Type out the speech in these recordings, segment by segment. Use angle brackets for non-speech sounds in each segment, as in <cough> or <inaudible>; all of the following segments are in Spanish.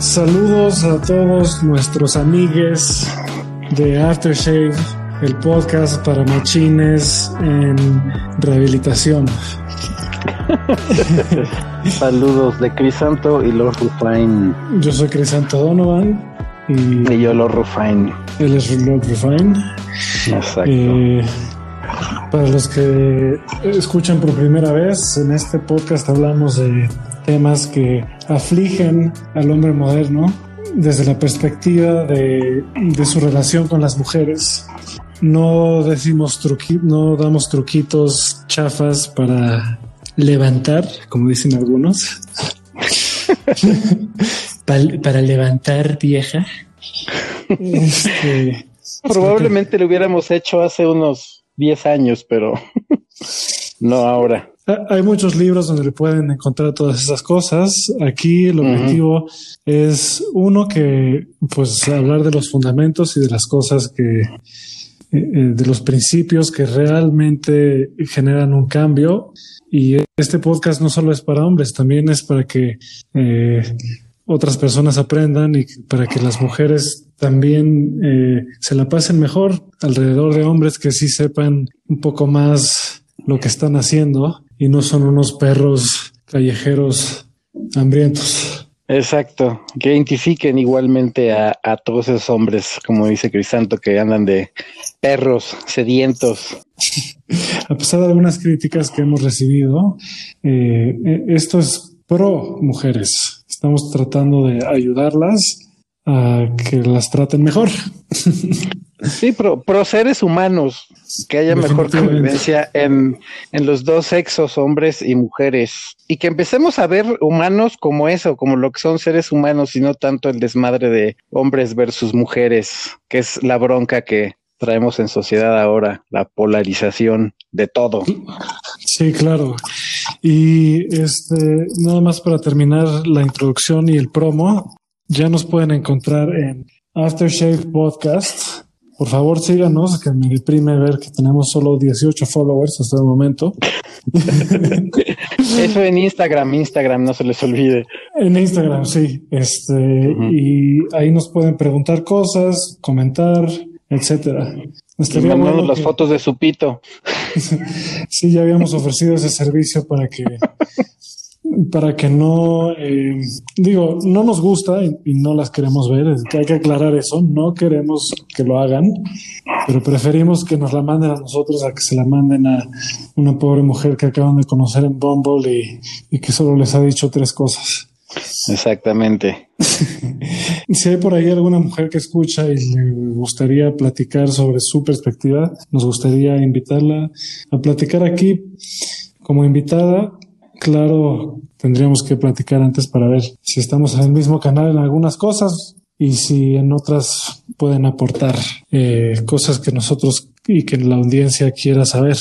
Saludos a todos nuestros amigues de Aftershave, el podcast para machines en rehabilitación. <laughs> Saludos de Crisanto y Lord Rufine. Yo soy Crisanto Donovan y, y yo Lord Rufine. Él es Lord Rufine. Exacto. Eh, para los que escuchan por primera vez, en este podcast hablamos de temas que afligen al hombre moderno desde la perspectiva de, de su relación con las mujeres. No decimos truqui, no damos truquitos chafas para levantar, como dicen algunos. <laughs> para, para, levantar vieja. Este, Probablemente lo hubiéramos hecho hace unos 10 años, pero <laughs> no ahora. Hay muchos libros donde pueden encontrar todas esas cosas. Aquí el objetivo uh -huh. es uno que, pues, hablar de los fundamentos y de las cosas que, eh, de los principios que realmente generan un cambio. Y este podcast no solo es para hombres, también es para que eh, otras personas aprendan y para que las mujeres también eh, se la pasen mejor alrededor de hombres que sí sepan un poco más lo que están haciendo y no son unos perros callejeros hambrientos. Exacto, que identifiquen igualmente a, a, todos esos hombres, como dice Crisanto, que andan de perros sedientos. <laughs> A pesar de algunas críticas que hemos recibido, eh, esto es pro mujeres. Estamos tratando de ayudarlas a que las traten mejor. <laughs> Sí, pro, pro seres humanos, que haya mejor convivencia en, en, los dos sexos, hombres y mujeres, y que empecemos a ver humanos como eso, como lo que son seres humanos, y no tanto el desmadre de hombres versus mujeres, que es la bronca que traemos en sociedad ahora, la polarización de todo. Sí, claro. Y este, nada más para terminar la introducción y el promo, ya nos pueden encontrar en Aftershave Podcast. Por favor, síganos, que me deprime ver que tenemos solo 18 followers hasta el momento. <laughs> Eso en Instagram, Instagram, no se les olvide. En Instagram, sí. Este, uh -huh. y ahí nos pueden preguntar cosas, comentar, etcétera. Bueno las que... fotos de su pito. <laughs> sí, ya habíamos ofrecido ese servicio para que <laughs> para que no, eh, digo, no nos gusta y, y, no las queremos ver, es que hay que aclarar eso, no queremos que lo hagan, pero preferimos que nos la manden a nosotros a que se la manden a una pobre mujer que acaban de conocer en Bumble y, y que solo les ha dicho tres cosas. Exactamente. <laughs> si hay por ahí alguna mujer que escucha y le gustaría platicar sobre su perspectiva, nos gustaría invitarla a platicar aquí como invitada Claro, tendríamos que platicar antes para ver si estamos en el mismo canal en algunas cosas y si en otras pueden aportar eh, cosas que nosotros y que la audiencia quiera saber.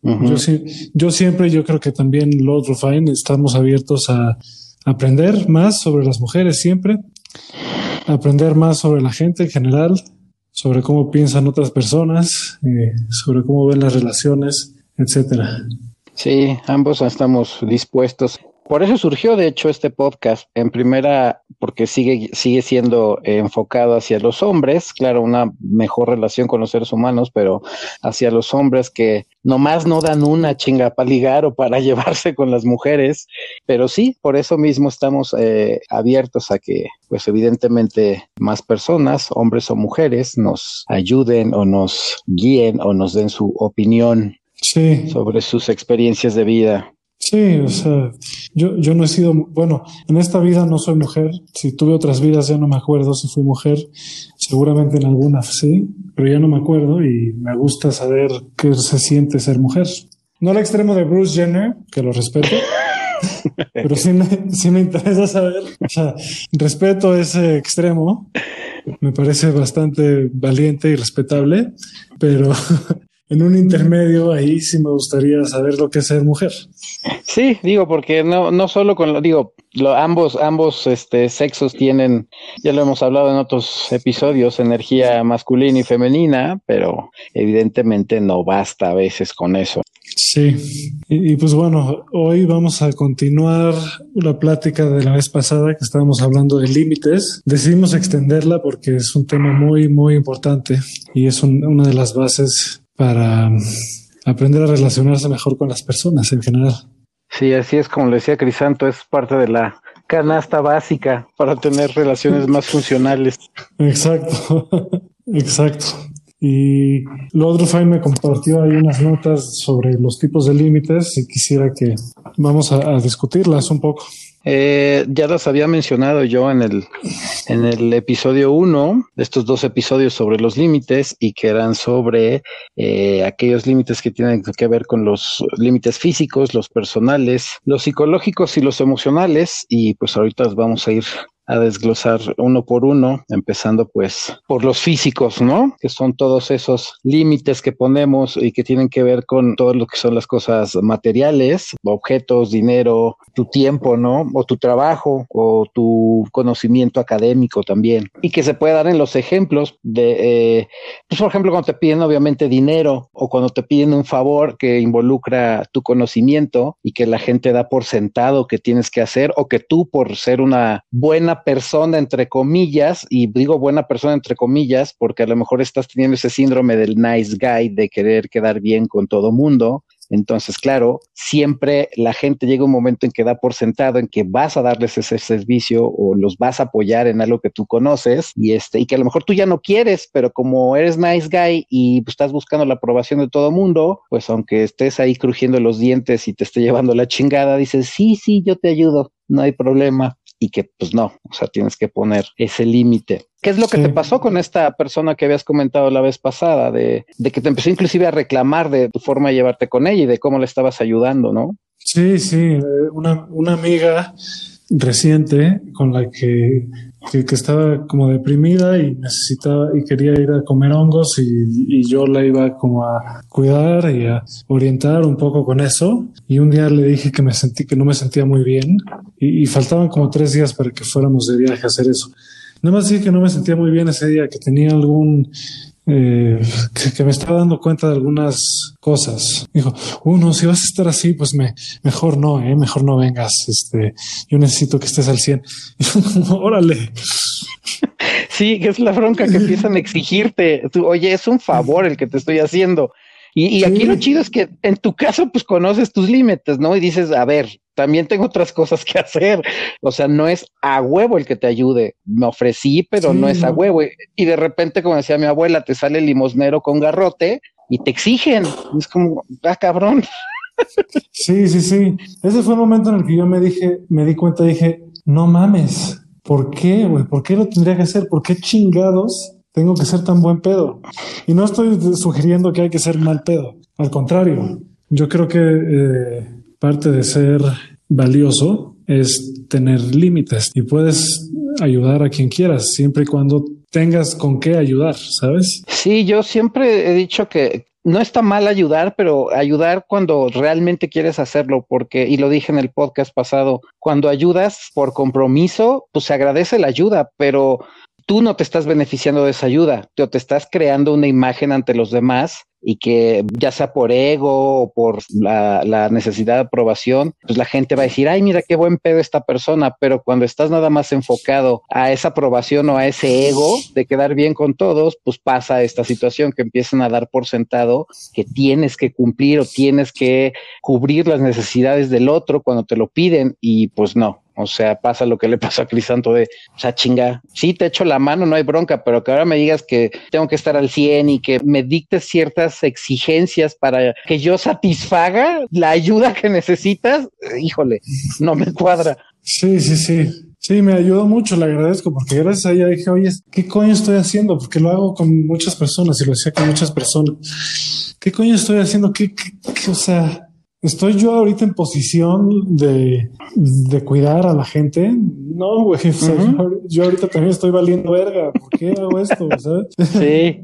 Uh -huh. yo, yo, siempre, yo creo que también Lord Rufine estamos abiertos a aprender más sobre las mujeres siempre, aprender más sobre la gente en general, sobre cómo piensan otras personas, eh, sobre cómo ven las relaciones, etcétera. Sí, ambos estamos dispuestos. Por eso surgió, de hecho, este podcast. En primera, porque sigue, sigue siendo enfocado hacia los hombres, claro, una mejor relación con los seres humanos, pero hacia los hombres que nomás no dan una chinga para ligar o para <laughs> llevarse con las mujeres. Pero sí, por eso mismo estamos eh, abiertos a que, pues evidentemente, más personas, hombres o mujeres, nos ayuden o nos guíen o nos den su opinión sí. sobre sus experiencias de vida. Sí, o sea, yo, yo no he sido, bueno, en esta vida no soy mujer. Si tuve otras vidas ya no me acuerdo si fui mujer. Seguramente en alguna sí, pero ya no me acuerdo y me gusta saber qué se siente ser mujer. No al extremo de Bruce Jenner, que lo respeto, <laughs> pero sí me, sí me interesa saber, o sea, respeto ese extremo. Me parece bastante valiente y respetable, pero en un intermedio ahí sí me gustaría saber lo que es ser mujer. Sí, digo, porque no, no solo con lo, digo, lo, ambos, ambos este, sexos tienen, ya lo hemos hablado en otros episodios, energía masculina y femenina, pero evidentemente no basta a veces con eso. Sí, y, pues bueno, hoy vamos a continuar la plática de la vez pasada que estábamos hablando de límites. Decidimos extenderla porque es un tema muy, muy importante y es una de las bases para aprender a relacionarse mejor con las personas en general. Sí, así es como le decía Crisanto, es parte de la canasta básica para tener relaciones más funcionales. Exacto, <laughs> exacto. Y lo otro, Fay me compartió ahí unas notas sobre los tipos de límites y quisiera que vamos a, discutirlas un poco. Eh, ya las había mencionado yo en el, en el episodio 1 de estos dos episodios sobre los límites y que eran sobre eh, aquellos límites que tienen que ver con los límites físicos, los personales, los psicológicos y los emocionales. Y pues ahorita vamos a ir a desglosar uno por uno, empezando pues por los físicos, ¿no? Que son todos esos límites que ponemos y que tienen que ver con todo lo que son las cosas materiales, objetos, dinero, tu tiempo, ¿no? O tu trabajo o tu conocimiento académico también. Y que se puede dar en los ejemplos de, eh, pues por ejemplo, cuando te piden obviamente dinero o cuando te piden un favor que involucra tu conocimiento y que la gente da por sentado que tienes que hacer o que tú por ser una buena persona, entre comillas, y digo buena persona, entre comillas, porque a lo mejor estás teniendo ese síndrome del nice guy de querer quedar bien con todo mundo. Entonces, claro, siempre la gente llega un momento en que da por sentado en que vas a darles ese servicio o los vas a apoyar en algo que tú conoces y este y que a lo mejor tú ya no quieres, pero como eres nice guy y pues, estás buscando la aprobación de todo mundo, pues aunque estés ahí crujiendo los dientes y te esté llevando la chingada, dices, "Sí, sí, yo te ayudo, no hay problema." Y que pues no, o sea, tienes que poner ese límite. ¿Qué es lo que te pasó con esta persona que habías comentado la vez pasada, de, de, que te empezó inclusive a reclamar de tu forma de llevarte con ella y de cómo le estabas ayudando, ¿no? Sí, sí, eh, una, una amiga reciente con la que que, estaba como deprimida y necesitaba y quería ir a comer hongos y, yo la iba como a cuidar y a orientar un poco con eso. Y un día le dije que me sentí que no me sentía muy bien y, y faltaban como tres días para que fuéramos de viaje a hacer eso. Nada más dije que no me sentía muy bien ese día, que tenía algún eh, que, me estaba dando cuenta de algunas cosas. Dijo, uno, uh, si vas a estar así, pues me, mejor no, eh, mejor no vengas. Este, yo necesito que estés al 100. <laughs> Órale. Sí, que es la bronca que empiezan a exigirte. Oye, es un favor el que te estoy haciendo. Y, aquí lo chido es que en tu caso, pues conoces tus límites, ¿no? Y dices, a ver, también tengo otras cosas que hacer. O sea, no es a huevo el que te ayude. Me ofrecí, pero no es a huevo. Y de repente, como decía mi abuela, te sale el limosnero con garrote y te exigen. Es como, ah, cabrón. Sí, sí, sí. Ese fue el momento en el que yo me dije, me di cuenta, dije, no mames. ¿Por qué, güey? ¿Por qué lo tendría que hacer? ¿Por qué chingados tengo que ser tan buen pedo. Y no estoy sugiriendo que hay que ser mal pedo. Al contrario, yo creo que eh, parte de ser valioso es tener límites y puedes ayudar a quien quieras siempre y cuando tengas con qué ayudar, ¿sabes? Sí, yo siempre he dicho que no está mal ayudar, pero ayudar cuando realmente quieres hacerlo, porque, y lo dije en el podcast pasado, cuando ayudas por compromiso, pues se agradece la ayuda, pero tú no te estás beneficiando de esa ayuda, te, te estás creando una imagen ante los demás y que ya sea por ego o por la, necesidad de aprobación, pues la gente va a decir, ay, mira qué buen pedo esta persona, pero cuando estás nada más enfocado a esa aprobación o a ese ego de quedar bien con todos, pues pasa esta situación que empiezan a dar por sentado que tienes que cumplir o tienes que cubrir las necesidades del otro cuando te lo piden y pues no, o sea, pasa lo que le pasó a Crisanto de, o sea, chinga, sí te echo la mano, no hay bronca, pero que ahora me digas que tengo que estar al 100 y que me dictes ciertas exigencias para que yo satisfaga la ayuda que necesitas, híjole, no me cuadra. Sí, sí, sí. Sí, me ayudó mucho, le agradezco, porque gracias a ella dije, oye, ¿qué coño estoy haciendo? Porque lo hago con muchas personas y lo decía con muchas personas. ¿Qué coño estoy haciendo? ¿Qué, qué, qué o sea, ¿Estoy yo ahorita en posición de, de cuidar a la gente? No, güey. <laughs> yo, ahorita también estoy valiendo verga. ¿Por qué hago esto? <laughs> Sí.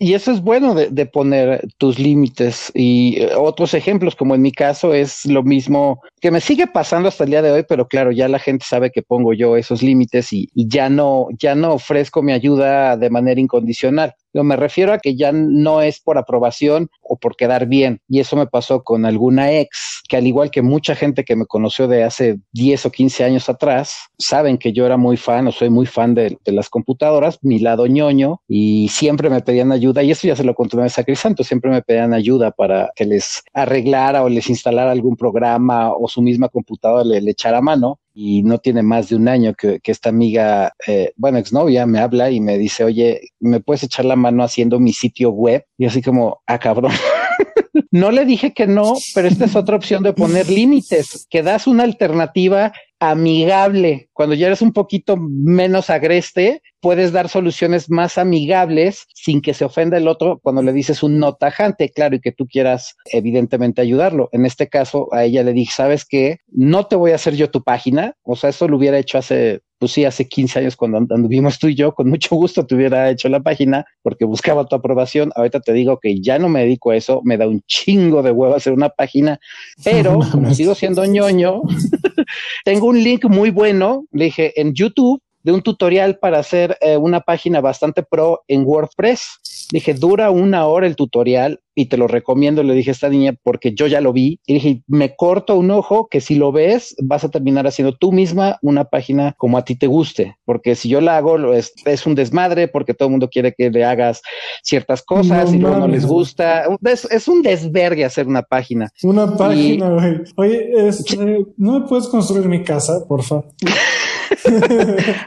Y eso es bueno de, de poner tus límites. Y eh, otros ejemplos, como en mi caso, es lo mismo que me sigue pasando hasta el día de hoy, pero claro, ya la gente sabe que pongo yo esos límites y, y ya no, ya no ofrezco mi ayuda de manera incondicional. Yo me refiero a que ya no es por aprobación o por quedar bien. Y eso me pasó con alguna ex, que al igual que mucha gente que me conoció de hace 10 o 15 años atrás, saben que yo era muy fan o soy muy fan de, las computadoras, mi lado ñoño, y siempre me pedían ayuda. Y eso ya se lo conté a Crisanto, siempre me pedían ayuda para que les arreglara o les instalara algún programa o su misma computadora le, le echara mano y no tiene más de un año que, esta amiga, eh, bueno, exnovia, me habla y me dice, oye, ¿me puedes echar la mano haciendo mi sitio web? Y así como, ah, cabrón. <laughs> no le dije que no, pero esta es otra opción de poner límites, que das una alternativa amigable. Cuando ya eres un poquito menos agreste, puedes dar soluciones más amigables sin que se ofenda el otro cuando le dices un no tajante, claro, y que tú quieras evidentemente ayudarlo. En este caso, a ella le dije, ¿sabes qué? No te voy a hacer yo tu página. O sea, eso lo hubiera hecho hace pues sí, hace 15 años cuando anduvimos tú y yo, con mucho gusto te hubiera hecho la página porque buscaba tu aprobación. Ahorita te digo que ya no me dedico a eso, me da un chingo de huevo hacer una página, pero <laughs> como sigo siendo ñoño, <laughs> tengo un link muy bueno, le dije en YouTube de un tutorial para hacer eh, una página bastante pro en WordPress. Dije, dura una hora el tutorial y te lo recomiendo, le dije a esta niña, porque yo ya lo vi. Y dije, me corto un ojo que si lo ves, vas a terminar haciendo tú misma una página como a ti te guste. Porque si yo la hago, es, es un desmadre, porque todo el mundo quiere que le hagas ciertas cosas y luego no les gusta. Es, un desvergue hacer una página. Una página, güey. Oye, este, <laughs> ¿no me puedes construir mi casa, por favor? <laughs>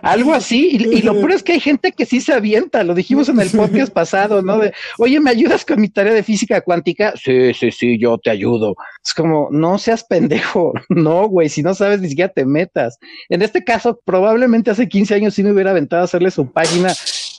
Algo así. Y, lo peor es que hay gente que sí se avienta. Lo dijimos en el podcast <laughs> pasado, ¿no? De, oye, ¿me ayudas con mi tarea de física cuántica? Sí, sí, sí, yo te ayudo. Es como, no seas pendejo. <laughs> No, güey, si no sabes, ni siquiera te metas. En este caso, probablemente hace 15 años sí me hubiera aventado a hacerle su página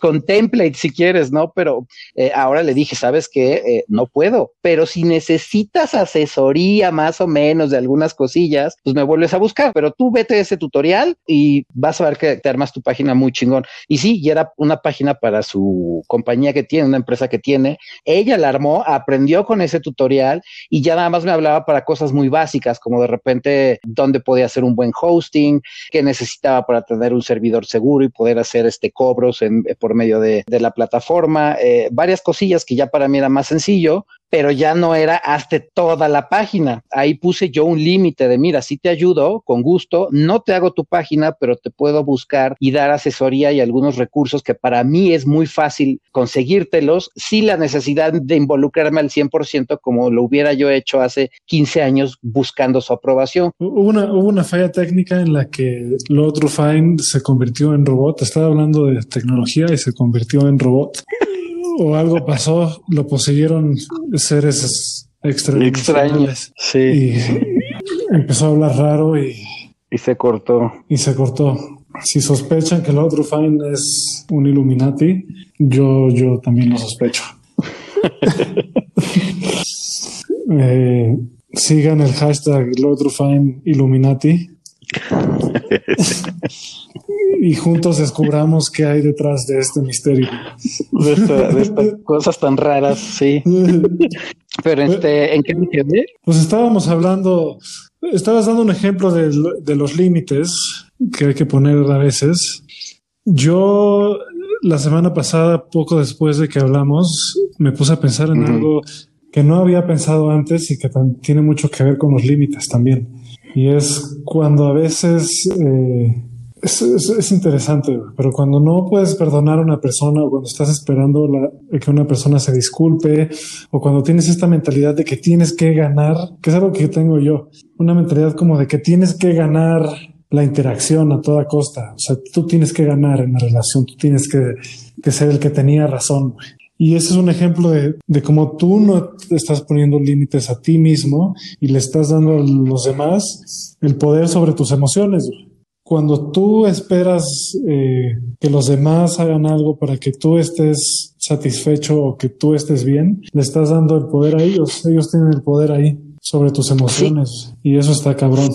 con template si quieres, ¿no? Pero eh, ahora le dije, ¿sabes qué? Eh, no puedo, pero si necesitas asesoría más o menos de algunas cosillas, pues me vuelves a buscar, pero tú vete a ese tutorial y vas a ver que te armas tu página muy chingón. Y sí, y era una página para su compañía que tiene, una empresa que tiene. Ella la armó, aprendió con ese tutorial y ya nada más me hablaba para cosas muy básicas, como de repente dónde podía hacer un buen hosting, qué necesitaba para tener un servidor seguro y poder hacer este cobros en, por medio de, la plataforma, eh, varias cosillas que ya para mí era más sencillo, pero ya no era hasta toda la página. Ahí puse yo un límite de, mira, si te ayudo, con gusto, no te hago tu página, pero te puedo buscar y dar asesoría y algunos recursos que para mí es muy fácil conseguírtelos sin la necesidad de involucrarme al 100% como lo hubiera yo hecho hace 15 años buscando su aprobación. Hubo una, hubo una falla técnica en la que Fine se convirtió en robot. Estaba hablando de tecnología y se convirtió en robot <laughs> o algo pasó, lo poseyeron seres extraños. Sí. Y empezó a hablar raro y. Y se cortó. Y se cortó. Si sospechan que el otro Fine es un Illuminati, yo, yo también lo sospecho. <laughs> <laughs> Eh, sigan el hashtag Fine Illuminati y juntos descubramos qué hay detrás de este misterio. De, estas cosas tan raras, sí. Pero este, ¿en qué me quedé? Pues estábamos hablando, estabas dando un ejemplo de, de los límites que hay que poner a veces. Yo la semana pasada, poco después de que hablamos, me puse a pensar en algo que no había pensado antes y que tiene mucho que ver con los límites también. Y es cuando a veces eh, es, interesante, pero cuando no puedes perdonar a una persona o cuando estás esperando que una persona se disculpe o cuando tienes esta mentalidad de que tienes que ganar, que es algo que tengo yo, una mentalidad como de que tienes que ganar la interacción a toda costa. O sea, tú tienes que ganar en la relación, tú tienes que, que ser el que tenía razón. Y ese es un ejemplo de, de cómo tú no estás poniendo límites a ti mismo y le estás dando a los demás el poder sobre tus emociones cuando tú esperas eh, que los demás hagan algo para que tú estés satisfecho o que tú estés bien, le estás dando el poder a ellos. Ellos tienen el poder ahí sobre tus emociones y eso está cabrón.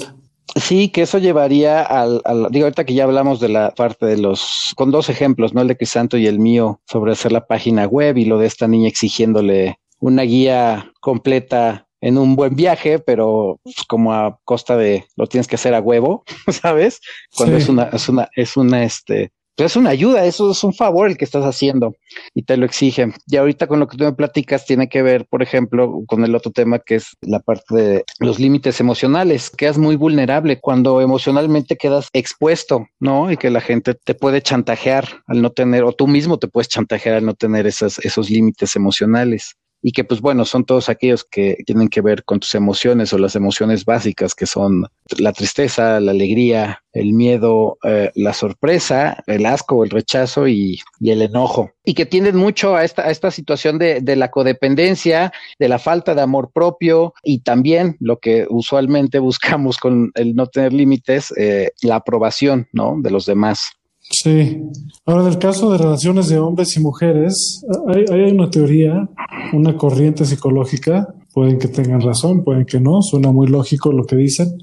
Sí, que eso llevaría al, digo, ahorita que ya hablamos de la parte de los, con dos ejemplos, ¿no? El de Crisanto y el mío sobre hacer la página web y lo de esta niña exigiéndole una guía completa en un buen viaje, pero como a costa de lo tienes que hacer a huevo, <laughs> ¿sabes? Cuando es una, es una, es una, este, es una ayuda, eso es un favor el que estás haciendo y te lo exigen. Y ahorita con lo que tú me platicas tiene que ver, por ejemplo, con el otro tema que es la parte de los límites emocionales. Quedas muy vulnerable cuando emocionalmente quedas expuesto, ¿no? Y que la gente te puede chantajear al no tener, o tú mismo te puedes chantajear al no tener esas, esos límites emocionales y que pues bueno, son todos aquellos que tienen que ver con tus emociones o las emociones básicas que son la tristeza, la alegría, el miedo, eh, la sorpresa, el asco, el rechazo y, el enojo. Y que tienden mucho a esta, a esta situación de, la codependencia, de la falta de amor propio y también lo que usualmente <laughs> buscamos con el no tener límites, eh, la aprobación ¿no? de los demás. Sí. Ahora, en el caso de relaciones de hombres y mujeres, hay, una teoría, una corriente psicológica, pueden que tengan razón, pueden que no, suena muy lógico lo que dicen,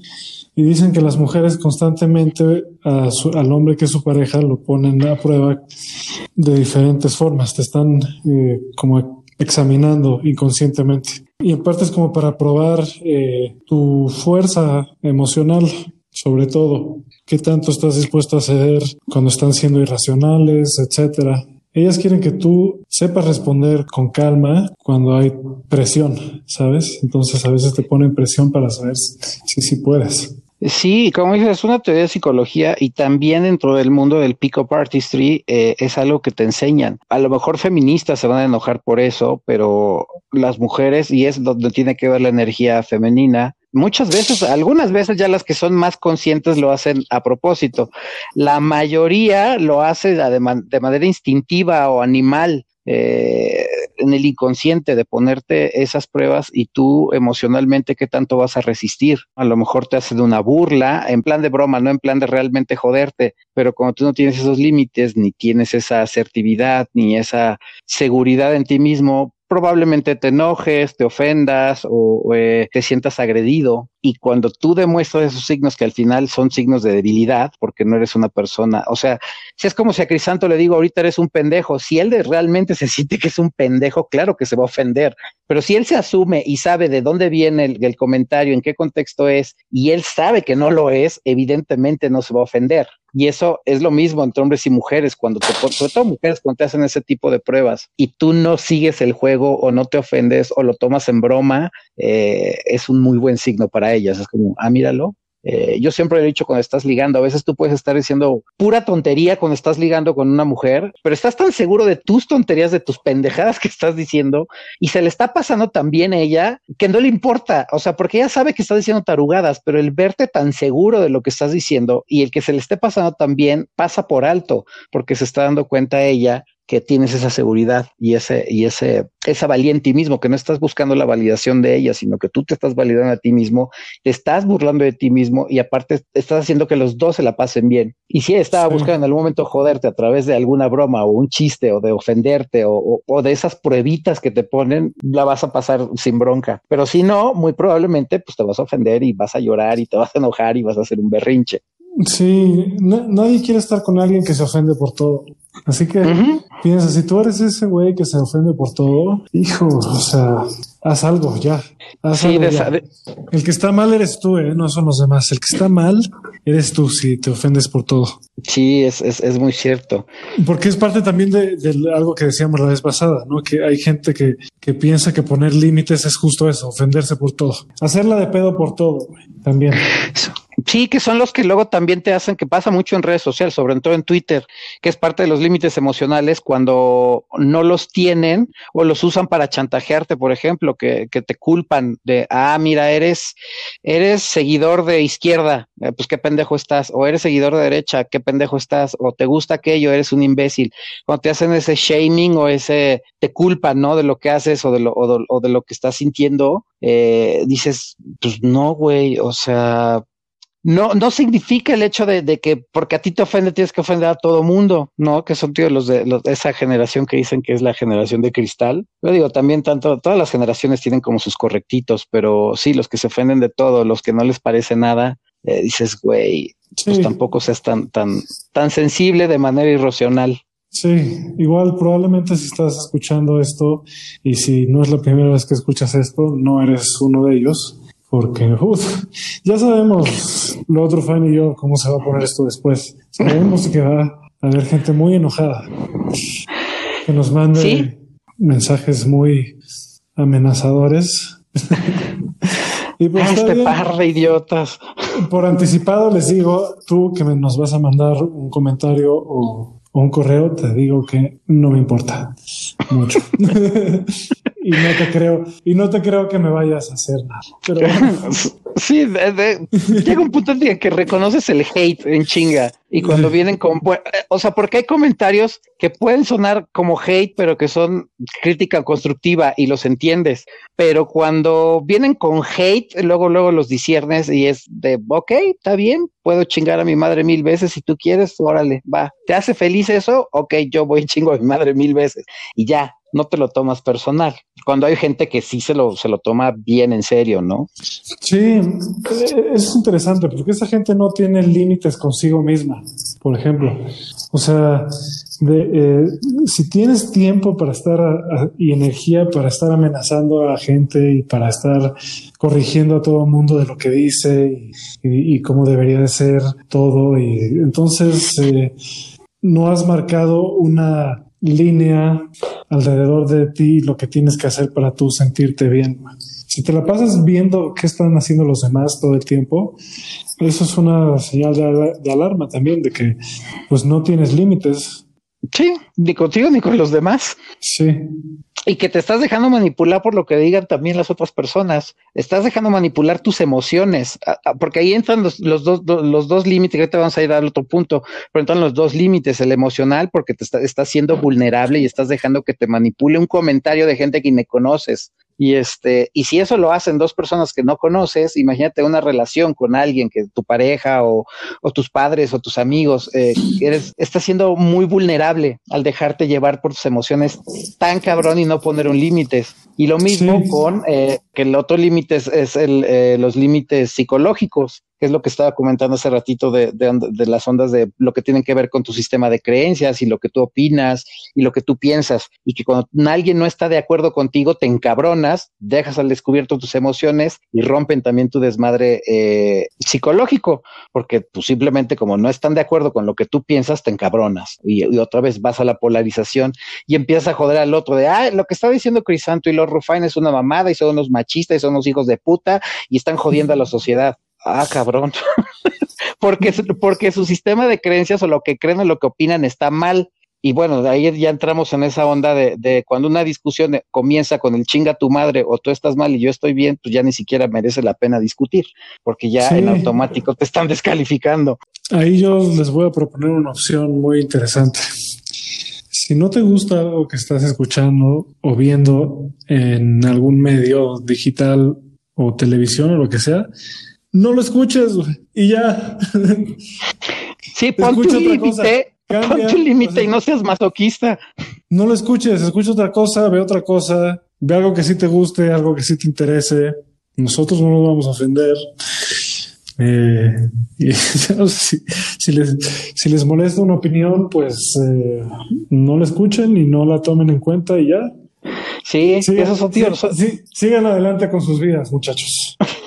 y dicen que las mujeres constantemente al hombre que es su pareja lo ponen a prueba de diferentes formas, te están eh, como examinando inconscientemente. Y en parte es como para probar eh, tu fuerza emocional, sobre todo qué tanto estás dispuesto a ceder cuando están siendo irracionales, etcétera. Ellas quieren que tú sepas responder con calma cuando hay presión, ¿sabes? Entonces a veces te ponen presión para saber si sí puedes. Sí, como dices, es una teoría de psicología y también dentro del mundo del pick-up artistry eh, es algo que te enseñan. A lo mejor feministas se van a enojar por eso, pero las mujeres, y es donde tiene que ver la energía femenina, Muchas veces, algunas veces ya las que son más conscientes lo hacen a propósito. La mayoría lo hace de, manera instintiva o animal. Eh, en el inconsciente de ponerte esas pruebas y tú emocionalmente qué tanto vas a resistir. A lo mejor te hacen una burla en plan de broma, no en plan de realmente joderte, pero cuando tú no tienes esos límites, ni tienes esa asertividad, ni esa seguridad en ti mismo, probablemente te enojes, te ofendas o, eh, te sientas agredido. Y cuando tú demuestras esos signos que al final son signos de debilidad, porque no eres una persona, o sea, si es como si a Crisanto le digo, ahorita eres un pendejo, si él realmente se <laughs> siente que es un pendejo, claro que se va a ofender, pero si él se asume y sabe de dónde viene el, comentario, en qué contexto es, y él sabe que no lo es, evidentemente no se va a ofender. Y eso es lo mismo entre hombres y mujeres, cuando te, sobre todo mujeres, cuando te hacen ese tipo de pruebas y tú no sigues el juego o no te ofendes o lo tomas en broma, eh, es un muy buen signo para ellas. Es como, ah, míralo, eh, yo siempre he dicho cuando estás ligando, a veces tú puedes estar diciendo pura tontería cuando estás ligando con una mujer, pero estás tan seguro de tus tonterías, de tus pendejadas que estás diciendo y se le está pasando tan bien a ella que no le importa, o sea, porque ella sabe que estás diciendo tarugadas, pero el verte tan seguro de lo que estás diciendo y el que se le esté pasando tan bien pasa por alto porque se está dando cuenta ella que tienes esa seguridad y ese, y ese, esa valía en ti mismo, que no estás buscando la validación de ella, sino que tú te estás validando a ti mismo, te estás burlando de ti mismo y aparte estás haciendo que los dos se la pasen bien. Y si estaba buscando en algún momento joderte a través de alguna broma o un chiste o de ofenderte o, o, de esas pruebitas que te ponen, la vas a pasar sin bronca. Pero si no, muy probablemente pues te vas a ofender y vas a llorar y te vas a enojar y vas a hacer un berrinche. Sí, nadie quiere estar con alguien que se ofende por todo. Así que piensa, si tú eres ese güey que se ofende por todo, hijo, o sea, haz algo ya. Haz algo El que está mal eres tú, ¿eh? no son los demás. El que está mal eres tú si te ofendes por todo. Sí, es, es, es muy cierto. Porque es parte también de, algo que decíamos la vez pasada, ¿no? Que hay gente que, que piensa que poner límites es justo eso, ofenderse por todo. Hacerla de pedo por todo, también. <laughs> Sí, que son los que luego también te hacen, que pasa mucho en redes sociales, sobre todo en Twitter, que es parte de los límites emocionales cuando no los tienen o los usan para chantajearte, por ejemplo, que, que te culpan de, ah, mira, eres, eres seguidor de izquierda, eh, pues qué pendejo estás, o eres seguidor de derecha, qué pendejo estás, o te gusta aquello, eres un imbécil. Cuando te hacen ese shaming o ese, te culpan, ¿no? De lo que haces o de lo, o de, o de lo que estás sintiendo, eh, dices, pues no, güey, o sea, no, no significa el hecho de, que porque a ti te ofende tienes que ofender a todo mundo, ¿no? Que son tíos los de esa generación que dicen que es la generación de cristal. Yo digo, también tanto, todas las generaciones tienen como sus correctitos, pero sí, los que se ofenden de todo, los que no les parece nada, eh, dices, güey, pues tampoco seas tan, tan, tan sensible de manera irracional. Sí, igual probablemente si estás escuchando esto y si no es la primera vez que escuchas esto, no eres uno de ellos, porque ya sabemos, lo otro fan y yo, cómo se va a poner esto después. Sabemos que va a haber gente muy enojada, que nos mande mensajes muy amenazadores. <laughs> y pues, este par de idiotas. Por anticipado les digo, tú que nos vas a mandar un comentario o un correo, te digo que no me importa mucho. <laughs> y no te creo, y no te creo que me vayas a hacer nada. Pero <laughs> Sí, llega un punto en que reconoces el hate en chinga y cuando vienen con, o sea, porque hay comentarios que pueden sonar como hate, pero que son crítica constructiva y los entiendes, pero cuando vienen con hate, luego, luego los disiernes y es de, ok, está bien, puedo chingar a mi madre mil veces si tú quieres, órale, va, ¿te hace feliz eso? Ok, yo voy y chingo a mi madre mil veces y ya, no te lo tomas personal. Cuando hay gente que sí se lo, se lo toma bien en serio, ¿no? Sí, es interesante porque esa gente no tiene límites consigo misma, por ejemplo. O sea, de, eh, si tienes tiempo para estar y energía para estar amenazando a gente y para estar corrigiendo a todo el mundo de lo que dice y, cómo debería de ser todo, y entonces eh, no has marcado una línea alrededor de ti lo que tienes que hacer para tú sentirte bien. Si te la pasas viendo qué están haciendo los demás todo el tiempo, eso es una señal de, alarma también de que pues no tienes límites. Sí, ni contigo ni con los demás. Sí. Y que te estás dejando manipular por lo que digan también las otras personas. Estás dejando manipular tus emociones, porque ahí entran los, dos, los dos límites, que te vamos a ir al otro punto, pero entran los dos límites, el emocional, porque te está, estás siendo vulnerable y estás dejando que te manipule un comentario de gente que ni conoces. Y este, y si eso lo hacen dos personas que no conoces, imagínate una relación con alguien que tu pareja o, o tus padres o tus amigos, eh, eres, estás siendo muy vulnerable al dejarte llevar por tus emociones tan cabrón y no poner un límites. Y lo mismo con eh, que el otro límite es, el, eh, los límites psicológicos que es lo que estaba comentando hace ratito de, de, las ondas de lo que tienen que ver con tu sistema de creencias y lo que tú opinas y lo que tú piensas. Y que cuando alguien no está de acuerdo contigo, te encabronas, dejas al descubierto tus emociones y rompen también tu desmadre eh, psicológico, porque tú pues, simplemente como no están de acuerdo con lo que tú piensas, te encabronas y, otra vez vas a la polarización y empiezas a joder al otro de, ah, lo que está diciendo Crisanto y Rufain es una mamada y son unos machistas y son unos hijos de puta y están jodiendo a la sociedad ah, cabrón, <laughs> porque, porque su sistema de creencias o lo que creen o lo que opinan está mal. Y bueno, de ahí ya entramos en esa onda de, de, cuando una discusión comienza con el chinga tu madre o tú estás mal y yo estoy bien, pues ya ni siquiera merece la pena discutir, porque ya en automático te están descalificando. Ahí yo les voy a proponer una opción muy interesante. Si no te gusta algo que estás escuchando o viendo en algún medio digital o televisión o lo que sea, no lo escuches y ya. Sí, <laughs> pon tu límite, pon tu límite y no seas masoquista. No lo escuches, escucha otra cosa, ve otra cosa, ve algo que sí te guste, algo que sí te interese. Nosotros no nos vamos a ofender. Eh, <laughs> si, les, si les molesta una opinión, pues eh, no la escuchen y no la tomen en cuenta y ya. Sí, esos son tíos. Sí, sigan adelante con sus vidas, muchachos. <laughs>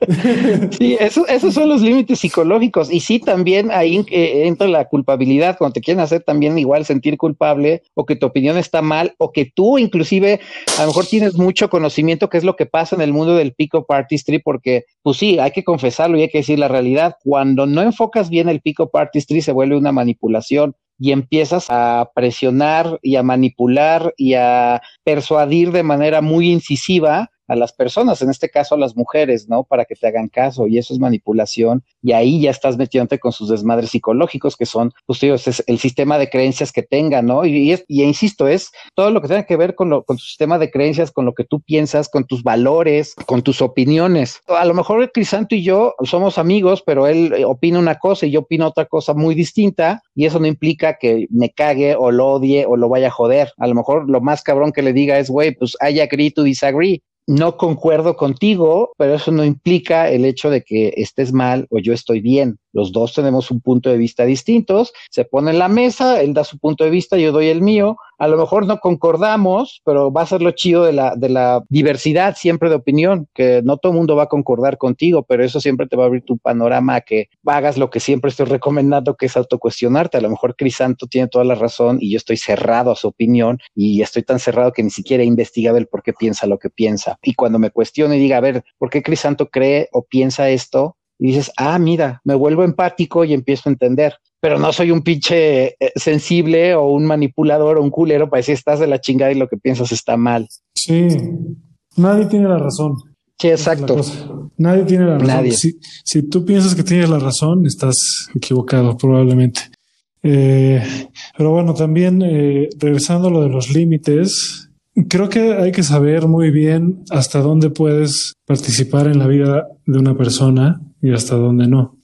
<laughs> Sí, eso, esos son los límites psicológicos. Y sí, también ahí eh, entra la culpabilidad, cuando te quieren hacer también igual sentir culpable o que tu opinión está mal o que tú inclusive a lo mejor tienes mucho conocimiento, que es lo que pasa en el mundo del pico artistry, porque pues sí, hay que confesarlo y hay que decir la realidad. Cuando no enfocas bien el pico artistry se vuelve una manipulación y empiezas a presionar y a manipular y a persuadir de manera muy incisiva a las personas, en este caso a las mujeres, ¿no? Para que te hagan caso y eso es manipulación y ahí ya estás metiéndote con sus desmadres psicológicos que son, pues digo, es el sistema de creencias que tengan, ¿no? Y, y, insisto, es todo lo que tiene que ver con, lo, con tu sistema de creencias, con lo que tú piensas, con tus valores, con tus opiniones. A lo mejor Crisanto y yo somos amigos, pero él eh, opina una cosa y yo opino otra cosa muy distinta y eso no implica que me cague o lo odie o lo vaya a joder. A lo mejor lo más cabrón que le diga es, güey, pues I agree to disagree no concuerdo contigo, pero eso no implica el hecho de que estés mal o yo estoy bien. Los dos tenemos un punto de vista distintos, se pone en la mesa, él da su punto de vista, yo doy el mío, a lo mejor no concordamos, pero va a ser lo chido de la, de la diversidad siempre de opinión, que no todo el mundo va a concordar contigo, pero eso siempre te va a abrir tu panorama a que hagas lo que siempre estoy recomendando, que es autocuestionarte. A lo mejor Crisanto tiene toda la razón y yo estoy cerrado a su opinión y estoy tan cerrado que ni siquiera he investigado el por qué piensa lo que piensa. Y cuando me cuestione y diga, a ver, ¿por qué Crisanto cree o piensa esto? Y dices, ah, mira, me vuelvo empático y empiezo a entender pero no soy un pinche eh, sensible o un manipulador o un culero para decir estás de la chingada y lo que piensas está mal. Sí, nadie tiene la razón. Sí, exacto. nadie tiene la razón. Si, si, tú piensas que tienes la razón, estás equivocado probablemente. Eh, pero bueno, también eh, regresando a lo de los límites, creo que hay que saber muy bien hasta dónde puedes participar en la vida de una persona y hasta dónde no.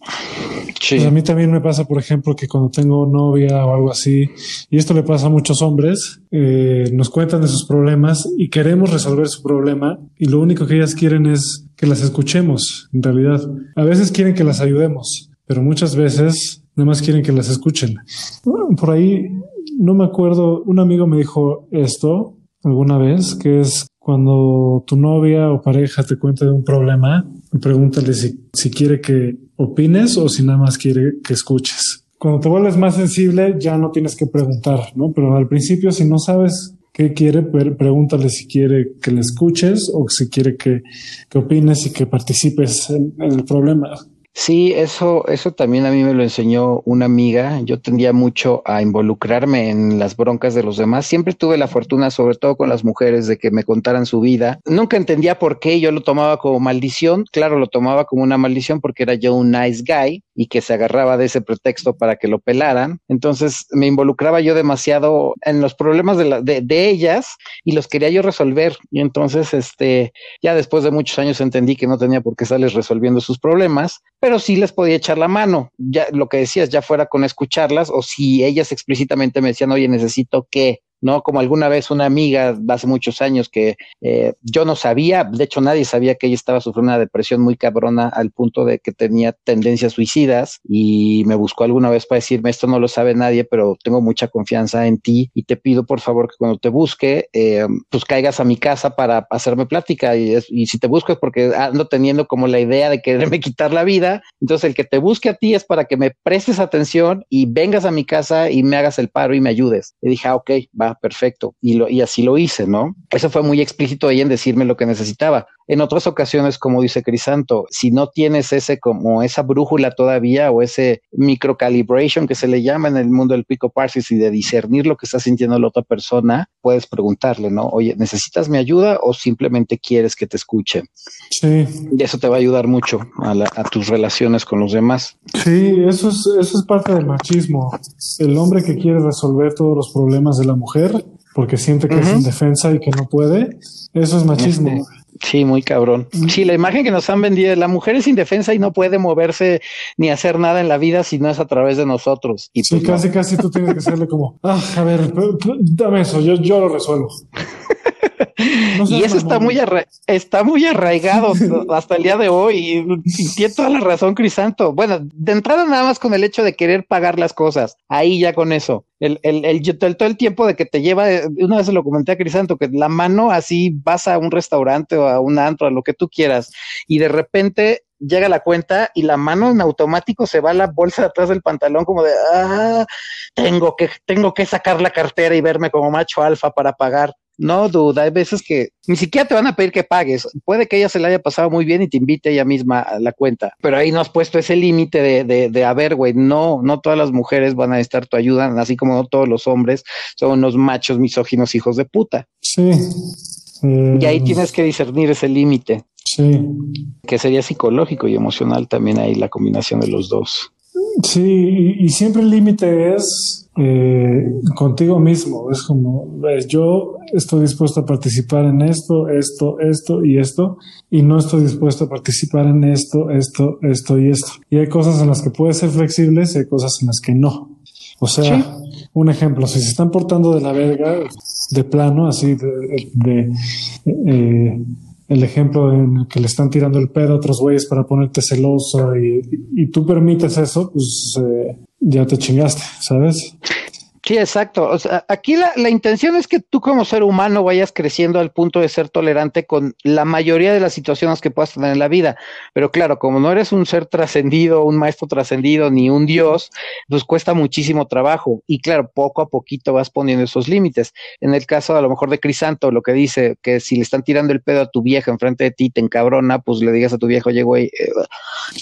Pues a mí también me pasa, por ejemplo, que cuando tengo novia o algo así, y esto le pasa a muchos hombres, eh, nos cuentan de sus problemas y queremos resolver su problema y lo único que ellas quieren es que las escuchemos, en realidad. A veces quieren que las ayudemos, pero muchas veces nada más quieren que las escuchen. Por ahí, no me acuerdo, un amigo me dijo esto alguna vez, que es cuando tu novia o pareja te cuenta de un problema, pregúntale si, si quiere que opines o si nada más quiere que escuches. Cuando te vuelves más sensible ya no tienes que preguntar, ¿no? Pero al principio si no sabes qué quiere, pregúntale si quiere que le escuches o si quiere que, que opines y que participes en el problema. Sí, eso, eso también a mí me lo enseñó una amiga. Yo tendía mucho a involucrarme en las broncas de los demás. Siempre tuve la fortuna, sobre todo con las mujeres, de que me contaran su vida. Nunca entendía por qué yo lo tomaba como maldición. Claro, lo tomaba como una maldición porque era yo un nice guy y que se agarraba de ese pretexto para que lo pelaran. Entonces me involucraba yo demasiado en los problemas de, de ellas y los quería yo resolver. Y entonces, este, ya después de muchos años entendí que no tenía por qué estarles resolviendo sus problemas pero sí les podía echar la mano. Ya lo que decías, ya fuera con escucharlas o si ellas explícitamente me decían, oye, necesito que ¿no? Como alguna vez una amiga hace muchos años que eh, yo no sabía, de hecho nadie sabía que ella estaba sufriendo una depresión muy cabrona al punto de que tenía tendencias suicidas y me buscó alguna vez para decirme esto no lo sabe nadie, pero tengo mucha confianza en ti y te pido por favor que cuando te busque, eh, pues caigas a mi casa para hacerme plática y, y si te busco es porque ando teniendo como la idea de quererme <laughs> quitar la vida, entonces el que te busque a ti es para que me prestes atención y vengas a mi casa y me hagas el paro y me ayudes. Y dije, ah, ok, va, perfecto. Y, lo, y así lo hice, ¿no? Eso fue muy explícito ella en decirme lo que necesitaba. En otras ocasiones, como dice Crisanto, si no tienes ese como esa brújula todavía o ese microcalibration que se le llama en el mundo del pico parsis y de discernir lo que está sintiendo la otra persona, puedes preguntarle, ¿no? Oye, ¿necesitas mi ayuda o simplemente quieres que te escuche? Sí. Y eso te va a ayudar mucho a, a tus relaciones con los demás. Sí, eso es, eso es parte del machismo. El hombre que quiere resolver todos los problemas de la mujer porque siente que es indefensa y que no puede, eso es machismo. Este, Sí, muy cabrón. Sí, la imagen que nos han vendido, la mujer es indefensa y no puede moverse ni hacer nada en la vida si no es a través de nosotros. Y sí, pues casi, casi tú tienes que serle como, ah, a ver, dame eso, yo, yo lo resuelvo. <laughs> <laughs> y eso está muy, está muy arraigado <laughs> hasta el día de hoy. Y, tiene toda la razón, Crisanto. Bueno, de entrada nada más con el hecho de querer pagar las cosas. Ahí ya con eso. El, el, el, todo el tiempo de que te lleva, una vez se lo comenté a Crisanto, que la mano así vas a un restaurante o a un antro, a lo que tú quieras, y de repente llega la cuenta y la mano en automático se va a la bolsa de atrás del pantalón como de, ah, tengo que, tengo que sacar la cartera y verme como macho alfa para pagar. No duda, hay veces que ni siquiera te van a pedir que pagues. Puede que ella se le haya pasado muy bien y te invite ella misma a la cuenta, pero ahí no has puesto ese límite de, de, de, a ver, güey, no, no todas las mujeres van a necesitar tu ayuda, así como no todos los hombres son unos machos misóginos hijos de puta. Sí. Y ahí tienes que discernir ese límite. Sí. Que sería psicológico y emocional también ahí la combinación de los dos. Sí, y, siempre el límite es eh, contigo mismo. Es como, yo estoy dispuesto a participar en esto, esto, esto y esto, y no estoy dispuesto a participar en esto, esto, esto y esto. Y hay cosas en las que puedes ser flexibles y hay cosas en las que no. O sea, un ejemplo, si se están portando de la verga, de plano, así, de, de eh, el ejemplo en el que le están tirando el pedo a otros güeyes para ponerte celoso y, y, tú permites eso, pues eh, ya te chingaste, ¿sabes? Sí, exacto. O sea, aquí la, la, intención es que tú como ser humano vayas creciendo al punto de ser tolerante con la mayoría de las situaciones que puedas tener en la vida. Pero claro, como no eres un ser trascendido, un maestro trascendido, ni un dios, pues cuesta muchísimo trabajo. Y claro, poco a poquito vas poniendo esos límites. En el caso a lo mejor de Crisanto, lo que dice que si le están tirando el pedo a tu vieja enfrente de ti, te encabrona, pues le digas a tu viejo, oye, güey, eh,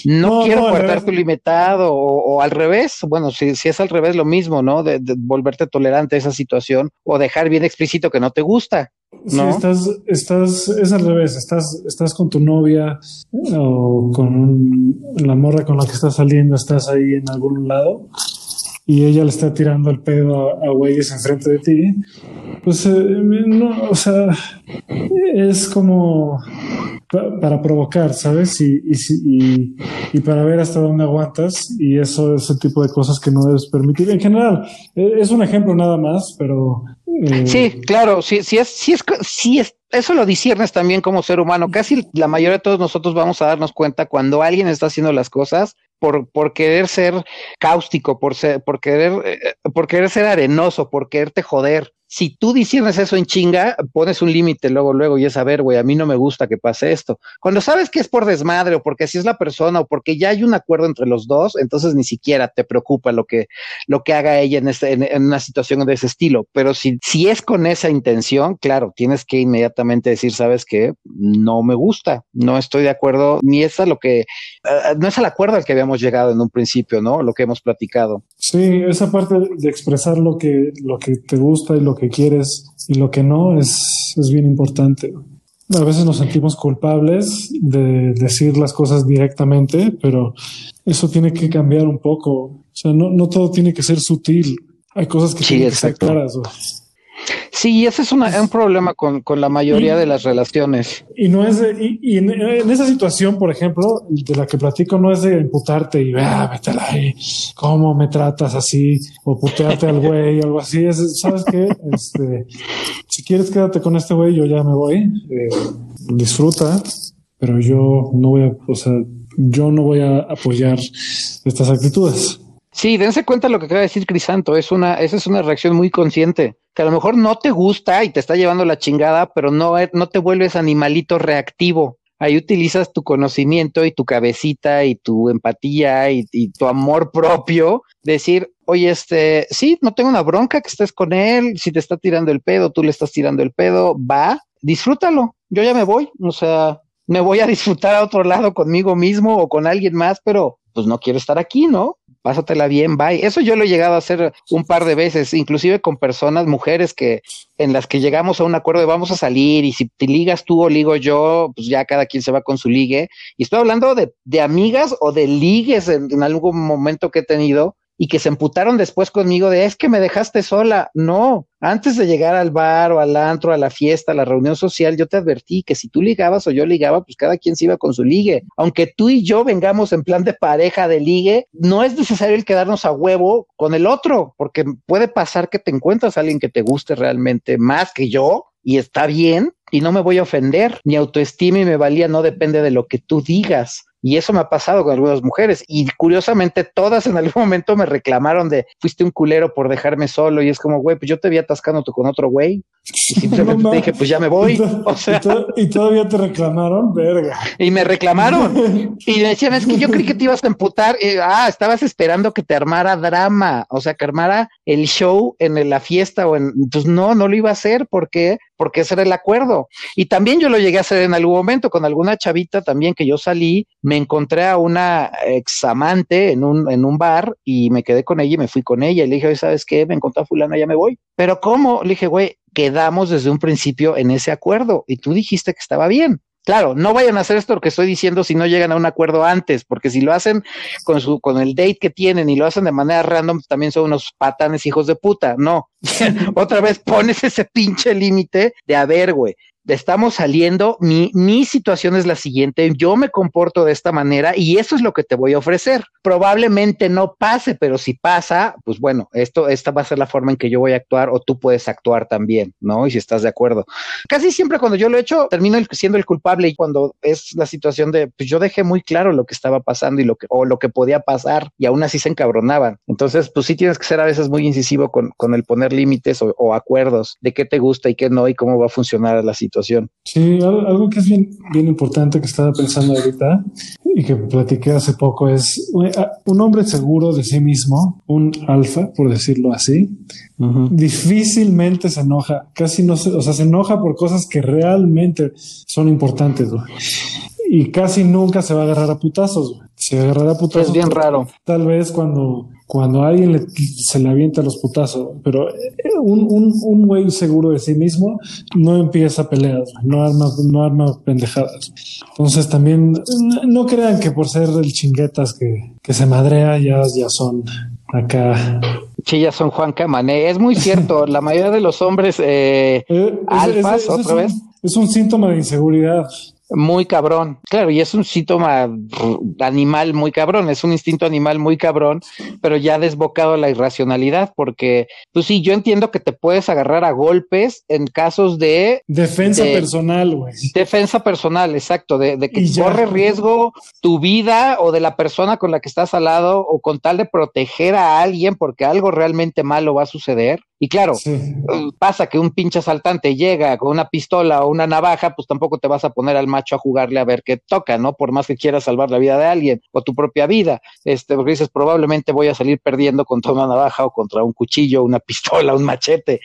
no, no, quiero no, tu limitado, o, o, al revés. Bueno, si, si es al revés, lo mismo, ¿no? de, de volverte tolerante a esa situación o dejar bien explícito que no te gusta. ¿no? Sí, estás, estás, es al revés, estás, estás con tu novia o con la morra con la que estás saliendo, estás ahí en algún lado y ella le está tirando el pedo a, güeyes enfrente de ti, pues, eh, no, o sea, es como pa, para provocar, ¿sabes? Y, y, y, y, para ver hasta dónde aguantas, y eso es el tipo de cosas que no debes permitir. En general, eh, es un ejemplo nada más, pero. Eh... Sí, claro, sí, sí es, sí es, sí es eso lo disiernes también como ser humano. Casi la mayoría de todos nosotros vamos a darnos cuenta cuando alguien está haciendo las cosas por, por querer ser cáustico, por, ser, por, querer, eh, por querer ser arenoso, por quererte joder. Si tú disiernes eso en chinga, pones un límite luego, luego, y es a ver, güey, a mí no me gusta que pase esto. Cuando sabes que es por desmadre, o porque así es la persona, o porque ya hay un acuerdo entre los dos, entonces ni siquiera te preocupa lo que, lo que haga ella en, este, en, una situación de ese estilo. Pero si, si es con esa intención, claro, tienes que inmediatamente decir, sabes que no me gusta, no estoy de acuerdo, ni es a lo que, uh, no es al acuerdo al que habíamos llegado en un principio, ¿no? Lo que hemos platicado. Sí, esa parte de expresar lo que, lo que te gusta y lo que quieres y lo que no es, es bien importante. A veces nos sentimos culpables de decir las cosas directamente, pero eso tiene que cambiar un poco. O sea, no, no todo tiene que ser sutil. Hay cosas que sí, tienen exacto. que ser claras. Sí, ese es una, un problema con, con la mayoría y, de las relaciones. Y no es de, y, y en, en, esa situación, por ejemplo, de la que platico, no es de imputarte y ah, métela ahí, cómo me tratas así, o putearte al güey o algo así. Es, ¿Sabes qué? Este, si quieres quédate con este güey, yo ya me voy. Eh, disfruta, pero yo no voy a, o sea, yo no voy a apoyar estas actitudes. Sí, dense cuenta lo que acaba de decir Crisanto, es una, esa es una reacción muy consciente, que a lo mejor no te gusta y te está llevando la chingada, pero no, no te vuelves animalito reactivo. Ahí utilizas tu conocimiento y tu cabecita y tu empatía y, y tu amor propio, decir, oye, este, sí, no tengo una bronca que estés con él, si te está tirando el pedo, tú le estás tirando el pedo, va, disfrútalo, yo ya me voy, o sea, me voy a disfrutar a otro lado conmigo mismo o con alguien más, pero pues no quiero estar aquí, ¿no? Pásatela bien, bye. Eso yo lo he llegado a hacer un par de veces, inclusive con personas, mujeres que en las que llegamos a un acuerdo de vamos a salir y si te ligas tú o ligo yo, pues ya cada quien se va con su ligue. Y estoy hablando de, de amigas o de ligues en, en algún momento que he tenido y que se emputaron después conmigo de es que me dejaste sola. No, antes de llegar al bar o al antro, a la fiesta, a la reunión social, yo te advertí que si tú ligabas o yo ligaba, pues cada quien se iba con su ligue. Aunque tú y yo vengamos en plan de pareja de ligue, no es necesario el quedarnos a huevo con el otro, porque puede pasar que te encuentras a alguien que te guste realmente más que yo y está bien y no me voy a ofender. Mi autoestima y mi valía no depende de lo que tú digas. Y eso me ha pasado con algunas mujeres. Y curiosamente, todas en algún momento me reclamaron de fuiste un culero por dejarme solo. Y es como, güey, pues yo te vi atascando con otro güey. Y simplemente no, te dije, pues ya me voy. O sea, y, to y, todavía te reclamaron, verga. Y me reclamaron. <laughs> y me decían, es que yo creí que te ibas a emputar. Y, ah, estabas esperando que te armara drama. O sea, que armara el show en la fiesta o en. Pues no, no lo iba a hacer porque porque ese era el acuerdo. Y también yo lo llegué a hacer en algún momento con alguna chavita también que yo salí, me encontré a una examante en un, en un bar y me quedé con ella y me fui con ella y le dije, ¿sabes qué? Me encontré a fulana, ya me voy. Pero ¿cómo? Le dije, güey, quedamos desde un principio en ese acuerdo y tú dijiste que estaba bien. Claro, no vayan a hacer esto que estoy diciendo si no llegan a un acuerdo antes, porque si lo hacen con su, con el date que tienen y lo hacen de manera random, también son unos patanes hijos de puta. No. <laughs> Otra vez pones ese pinche límite de a ver, güey. Estamos saliendo, mi, mi situación es la siguiente, yo me comporto de esta manera y eso es lo que te voy a ofrecer. Probablemente no pase, pero si pasa, pues bueno, esto, esta va a ser la forma en que yo voy a actuar o tú puedes actuar también, ¿no? Y si estás de acuerdo. Casi siempre cuando yo lo he hecho, termino siendo el culpable y cuando es la situación de, pues yo dejé muy claro lo que estaba pasando y lo que, o lo que podía pasar y aún así se encabronaban. Entonces, pues sí tienes que ser a veces muy incisivo con, con el poner límites o, o acuerdos de qué te gusta y qué no y cómo va a funcionar la situación. Sí, algo que es bien, bien importante que estaba pensando ahorita y que platiqué hace poco es un hombre seguro de sí mismo, un alfa, por decirlo así, difícilmente se enoja, casi no se, o sea, se enoja por cosas que realmente son importantes, Y casi nunca se va a agarrar a putazos, Se agarrará putazos. Es bien raro. Tal vez cuando cuando alguien se le avienta los putazos, pero eh, un, un, un güey seguro de sí mismo no empieza peleas, no arma, no arma pendejadas. Entonces también no crean que por ser el chinguetas que, que se madrea ya, ya son acá. Sí, ya son Juan Camané. Es muy cierto, la mayoría de los hombres eh, eh alfas, otra vez. es un síntoma de inseguridad muy cabrón. Claro, y es un síntoma animal muy cabrón, es un instinto animal muy cabrón, pero ya desbocado a la irracionalidad, porque, pues sí, yo entiendo que te puedes agarrar a golpes en casos de... Defensa personal, güey. Defensa personal, exacto, de, que corre riesgo tu vida o de la persona con la que estás al lado o con tal de proteger a alguien porque algo realmente malo va a suceder. Y claro, pasa que un pinche asaltante llega con una pistola o una navaja, pues tampoco te vas a poner al macho a jugarle a ver qué toca, ¿no? Por más que quieras salvar la vida de alguien o tu propia vida, este, porque dices, probablemente voy a salir perdiendo contra una navaja o contra un cuchillo, una pistola, un machete,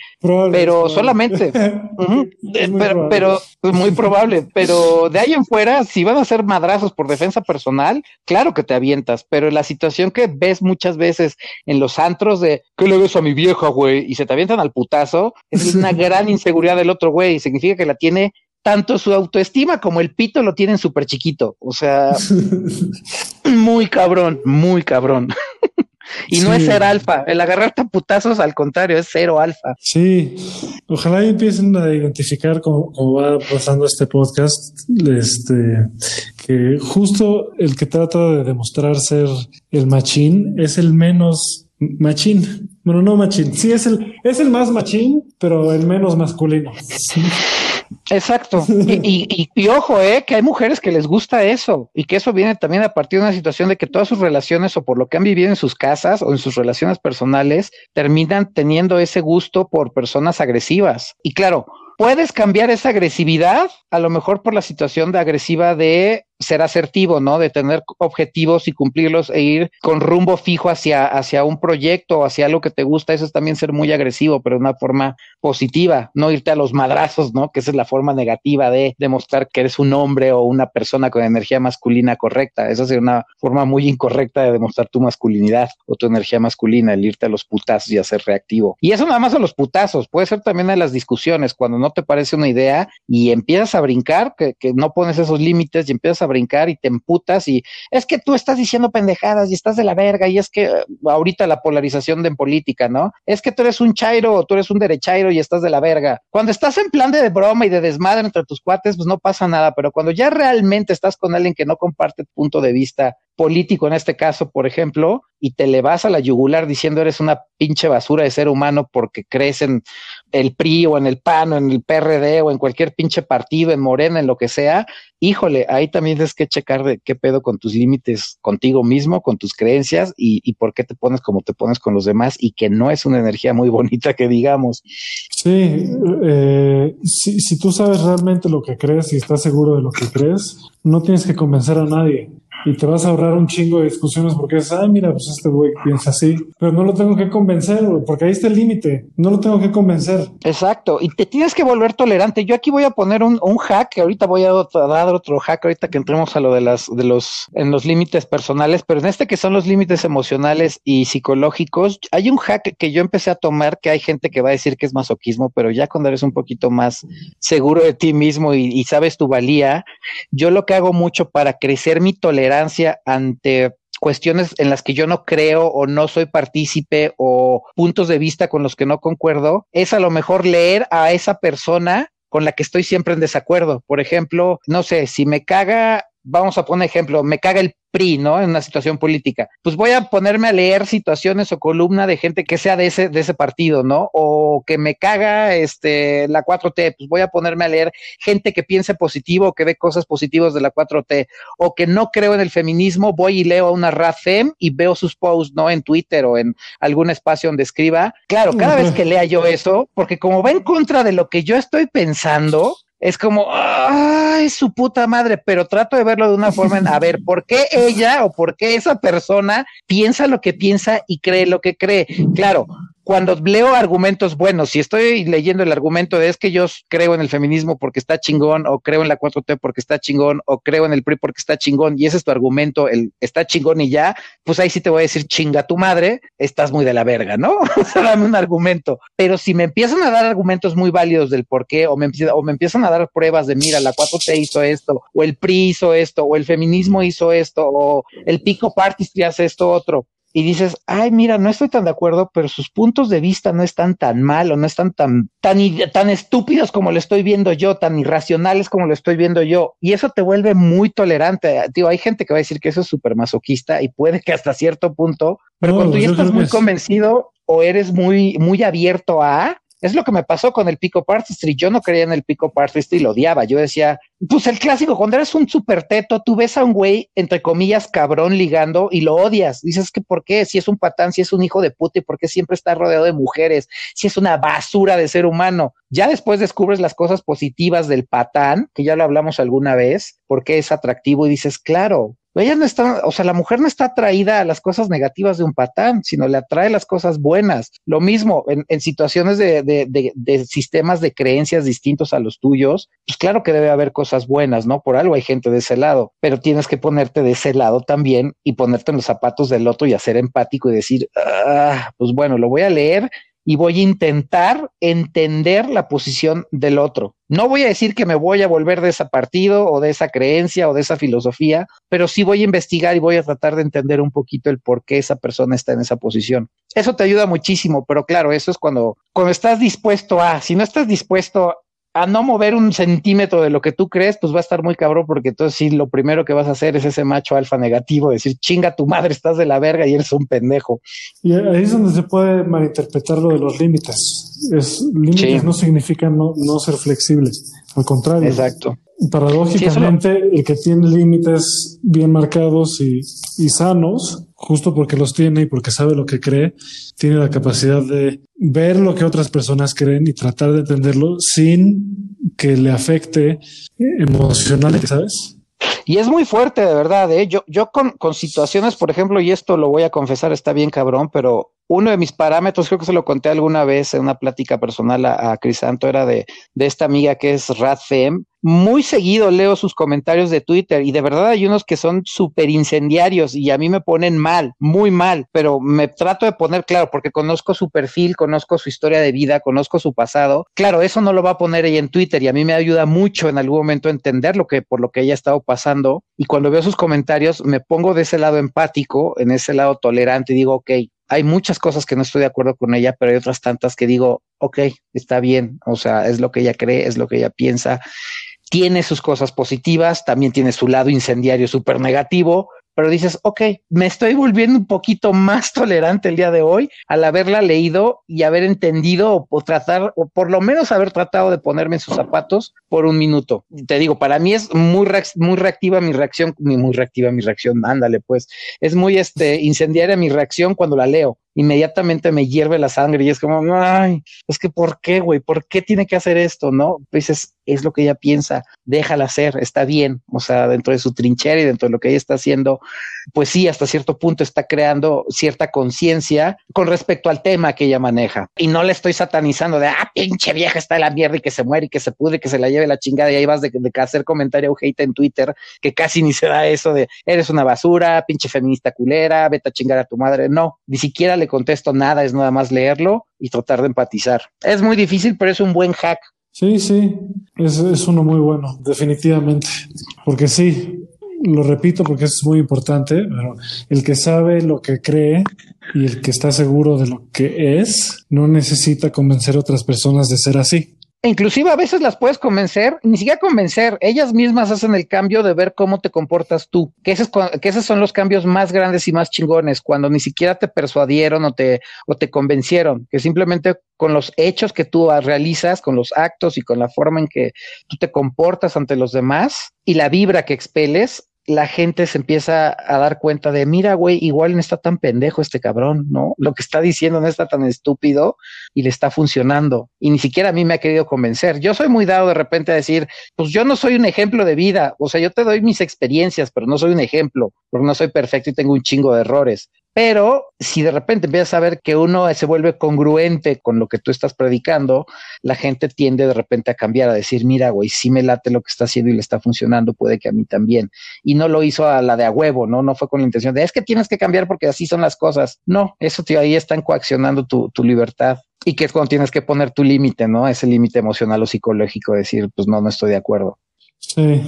pero solamente, <laughs> pero, pero muy <laughs> probable, pero de ahí en fuera, si van a ser madrazos por defensa personal, claro que te avientas, pero la situación que ves muchas veces en los antros de, ¿qué le ves a mi vieja, güey? Y se te avientan al putazo, es una <laughs> gran inseguridad del otro güey, significa que la tiene tanto su autoestima como el pito lo tienen súper chiquito, o sea, <laughs> muy cabrón, muy cabrón. <laughs> Y no es ser alfa, el agarrarte a putazos al contrario, es cero alfa. Sí, ojalá empiecen a identificar cómo, va pasando este podcast, este, que justo el que trata de demostrar ser el machín es el menos machín. Bueno, no machín. Sí, es el, es el más machín, pero el menos masculino. Exacto. Y, y, ojo, eh, que hay mujeres que les gusta eso y que eso viene también a partir de una situación de que todas sus relaciones o por lo que han vivido en sus casas o en sus relaciones personales terminan teniendo ese gusto por personas agresivas. Y claro, puedes cambiar esa agresividad, a lo mejor por la situación de agresiva de ser asertivo, ¿no? De tener objetivos y cumplirlos e ir con rumbo fijo hacia, hacia un proyecto o hacia algo que te gusta. Eso es también ser muy agresivo, pero de una forma positiva, no irte a los madrazos, ¿no? Que esa es la forma negativa de demostrar que eres un hombre o una persona con energía masculina correcta. Esa sería una forma muy incorrecta de demostrar tu masculinidad o tu energía masculina, el irte a los putazos y hacer reactivo. Y eso nada más a los putazos, puede ser también en las discusiones, cuando no te parece una idea y empiezas a brincar, que, que no pones esos límites y empiezas a brincar y te emputas y es que tú estás diciendo pendejadas y estás de la verga y es que eh, ahorita la polarización de en política, ¿no? Es que tú eres un chairo o tú eres un derechairo y estás de la verga. Cuando estás en plan de broma y de desmadre entre tus cuates, pues no pasa nada, pero cuando ya realmente estás con alguien que no comparte tu punto de vista político en este caso, por ejemplo, y te le vas a la yugular diciendo eres una pinche basura de ser humano porque crees en el PRI o en el PAN o en el PRD o en cualquier pinche partido, en Morena, en lo que sea, híjole, ahí también tienes que checar de qué pedo con tus límites contigo mismo, con tus creencias y, y por qué te pones como te pones con los demás y que no es una energía muy <laughs> bonita que digamos. Sí, eh, si, si tú sabes realmente lo que crees y estás seguro de lo que crees, no tienes que convencer a nadie y te vas a ahorrar un chingo de discusiones porque es, ah, mira, pues este güey piensa así, pero no lo tengo que convencer, porque ahí está el límite, no lo tengo que convencer. Exacto, y te tienes que volver tolerante. Yo aquí voy a poner un, un hack, ahorita voy a dar otro hack, ahorita que entremos a lo de las, de los, en los límites personales, pero en este que son los límites emocionales y psicológicos, hay un hack que yo empecé a tomar que hay gente que va a decir que es masoquismo, pero ya cuando eres un poquito más seguro de ti mismo y, y sabes tu valía, yo lo que hago mucho para crecer mi tolerancia ante cuestiones en las que yo no creo o no soy partícipe o puntos de vista con los que no concuerdo, es a lo mejor leer a esa persona con la que estoy siempre en desacuerdo. Por ejemplo, no sé, si me caga vamos a poner ejemplo, me caga el PRI, ¿no? En una situación política. Pues voy a ponerme a leer situaciones o columna de gente que sea de ese, de ese partido, ¿no? O que me caga este, la 4T, pues voy a ponerme a leer gente que piense positivo, que ve cosas positivas de la 4T, o que no creo en el feminismo, voy y leo a una RAFEM y veo sus posts, ¿no? En Twitter o en algún espacio donde escriba. Claro, cada vez que lea yo eso, porque como va en contra de lo que yo estoy pensando, es como, ay, su puta madre, pero trato de verlo de una forma en, a ver, ¿por qué ella o por qué esa persona piensa lo que piensa y cree lo que cree? Claro, cuando leo argumentos buenos, si estoy leyendo el argumento de es que yo creo en el feminismo porque está chingón, o creo en la 4T porque está chingón, o creo en el PRI porque está chingón, y ese es tu argumento, el está chingón y ya, pues ahí sí te voy a decir chinga tu madre, estás muy de la verga, ¿no? <laughs> o sea, dame un argumento. Pero si me empiezan a dar argumentos muy válidos del por qué, o me, o me empiezan a dar pruebas de mira, la 4T hizo esto, o el PRI hizo esto, o el feminismo hizo esto, o el pico party hace esto otro, y dices, ay, mira, no estoy tan de acuerdo, pero sus puntos de vista no están tan mal o no están tan, tan, tan estúpidos como lo estoy viendo yo, tan irracionales como lo estoy viendo yo. Y eso te vuelve muy tolerante. Digo, hay gente que va a decir que eso es súper masoquista y puede que hasta cierto punto, pero cuando ya estás muy convencido o eres muy, muy abierto a, es lo que me pasó con el Pico Artistry. Yo no creía en el Pico Artistry y lo odiaba. Yo decía, pues el clásico, cuando eres un super teto, tú ves a un güey, entre comillas, cabrón ligando y lo odias. Dices que por qué, si es un patán, si es un hijo de puta y por qué siempre está rodeado de mujeres, si es una basura de ser humano. Ya después descubres las cosas positivas del patán, que ya lo hablamos alguna vez, porque es atractivo y dices, claro, ella no está, o sea, la mujer no está atraída a las cosas negativas de un patán, sino le atrae las cosas buenas. Lo mismo en, situaciones de, de, sistemas de creencias distintos a los tuyos, pues claro que debe haber cosas buenas, ¿no? Por algo hay gente de ese lado, pero tienes que ponerte de ese lado también y ponerte en los zapatos del otro y hacer empático y decir, ah, pues bueno, lo voy a leer y voy a intentar entender la posición del otro. No voy a decir que me voy a volver de ese partido o de esa creencia o de esa filosofía, pero sí voy a investigar y voy a tratar de entender un poquito el por qué esa persona está en esa posición. Eso te ayuda muchísimo, pero claro, eso es cuando, cuando estás dispuesto a, si no estás dispuesto a no mover un centímetro de lo que tú crees, pues va a estar muy cabrón, porque entonces sí, lo primero que vas a hacer es ese macho alfa negativo, decir, chinga tu madre, estás de la verga y eres un pendejo. Y ahí es donde se puede malinterpretar lo de los límites. Es, límites no significan no, no ser flexibles, al contrario. Exacto. Paradójicamente, el que tiene límites bien marcados y, y, sanos, justo porque los tiene y porque sabe lo que cree, tiene la capacidad de ver lo que otras personas creen y tratar de entenderlo sin que le afecte emocionalmente, ¿sabes? Y es muy fuerte, de verdad. ¿eh? Yo, yo con, con situaciones, por ejemplo, y esto lo voy a confesar, está bien cabrón, pero uno de mis parámetros, creo que se lo conté alguna vez en una plática personal a, a Crisanto, era de, de, esta amiga que es Radfem. Muy seguido leo sus comentarios de Twitter y de verdad hay unos que son súper incendiarios y a mí me ponen mal, muy mal, pero me trato de poner claro porque conozco su perfil, conozco su historia de vida, conozco su pasado. Claro, eso no lo va a poner ella en Twitter y a mí me ayuda mucho en algún momento a entender lo que por lo que ella ha estado pasando y cuando veo sus comentarios me pongo de ese lado empático, en ese lado tolerante y digo, ok, hay muchas cosas que no estoy de acuerdo con ella, pero hay otras tantas que digo, ok, está bien, o sea, es lo que ella cree, es lo que ella piensa, tiene sus cosas positivas, también tiene su lado incendiario súper negativo, pero dices, ok, me estoy volviendo un poquito más <laughs> tolerante el día de hoy al haberla leído y haber entendido o, tratar, o por lo menos haber tratado de ponerme en sus zapatos por un minuto. Te digo, para mí es muy, muy reactiva mi reacción, muy reactiva mi reacción, ándale, pues, es muy este, incendiaria mi reacción cuando la leo inmediatamente me hierve la sangre y es como, ay, es que ¿por qué, güey? ¿Por qué tiene que hacer esto? ¿No? Pues es, es lo que ella piensa, déjala hacer, está bien, o sea, dentro de su trinchera y dentro de lo que ella está haciendo, pues sí, hasta cierto punto está creando cierta conciencia con respecto al tema que ella maneja. Y no le estoy satanizando de, ah, pinche vieja está de la mierda y que se muere y que se pudre y que se la lleve la chingada y ahí vas de, de hacer comentario hate en Twitter, que casi ni se da eso de, eres una basura, pinche feminista culera, vete a chingar a tu madre. No, ni siquiera le contesto nada, es nada más leerlo y tratar de empatizar. Es muy difícil, pero es un buen hack. Sí, sí, es, es uno muy bueno, definitivamente. Porque sí, lo repito porque es muy importante, pero el que sabe lo que cree y el que está seguro de lo que es, no necesita convencer a otras personas de ser así. Inclusive a veces las puedes convencer, ni siquiera convencer, ellas mismas hacen el cambio de ver cómo te comportas tú, que esos, que esos son los cambios más grandes y más chingones, cuando ni siquiera te persuadieron o te, o te convencieron, que simplemente con los hechos que tú realizas, con los actos y con la forma en que tú te comportas ante los demás y la vibra que expeles, la gente se empieza a dar cuenta de, mira, güey, igual no está tan pendejo este cabrón, ¿no? Lo que está diciendo no está tan estúpido y le está funcionando. Y ni siquiera a mí me ha querido convencer. Yo soy muy dado de repente a decir, pues yo no soy un ejemplo de vida. O sea, yo te doy mis experiencias, pero no soy un ejemplo, porque no soy perfecto y tengo un chingo de errores. Pero si de repente empiezas a ver que uno se vuelve congruente con lo que tú estás predicando, la gente tiende de repente a cambiar, a decir, mira, güey, sí me late lo que está haciendo y le está funcionando, puede que a mí también. Y no lo hizo a la de a huevo, ¿no? No fue con la intención de, es que tienes que cambiar porque así son las cosas. No, eso tío, ahí están coaccionando tu, tu libertad. Y que es cuando tienes que poner tu límite, ¿no? Ese límite emocional o psicológico, decir, pues no, no estoy de acuerdo. Sí.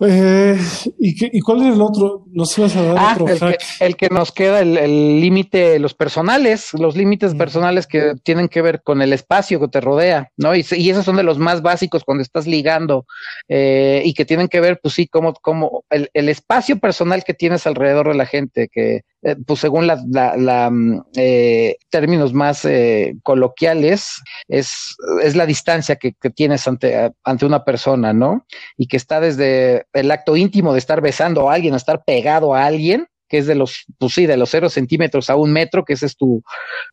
Eh, ¿y, ¿y, cuál es el otro? ¿Nos ibas a dar ah, otro el, Que, el que nos queda, el límite, los personales, los límites mm. personales que tienen que ver con el espacio que te rodea, ¿no? Y, y esos son de los más básicos cuando estás ligando eh, y que tienen que ver, pues sí, como, como el, el, espacio personal que tienes alrededor de la gente, que eh, pues según la, la, la mm, eh, términos más eh, coloquiales, es, es la distancia que, tienes ante, ante una persona, ¿no? Y que está desde el acto íntimo de estar besando a alguien, a estar pegado a alguien, que es de los, pues sí, de los cero centímetros a un metro, que ese es tu,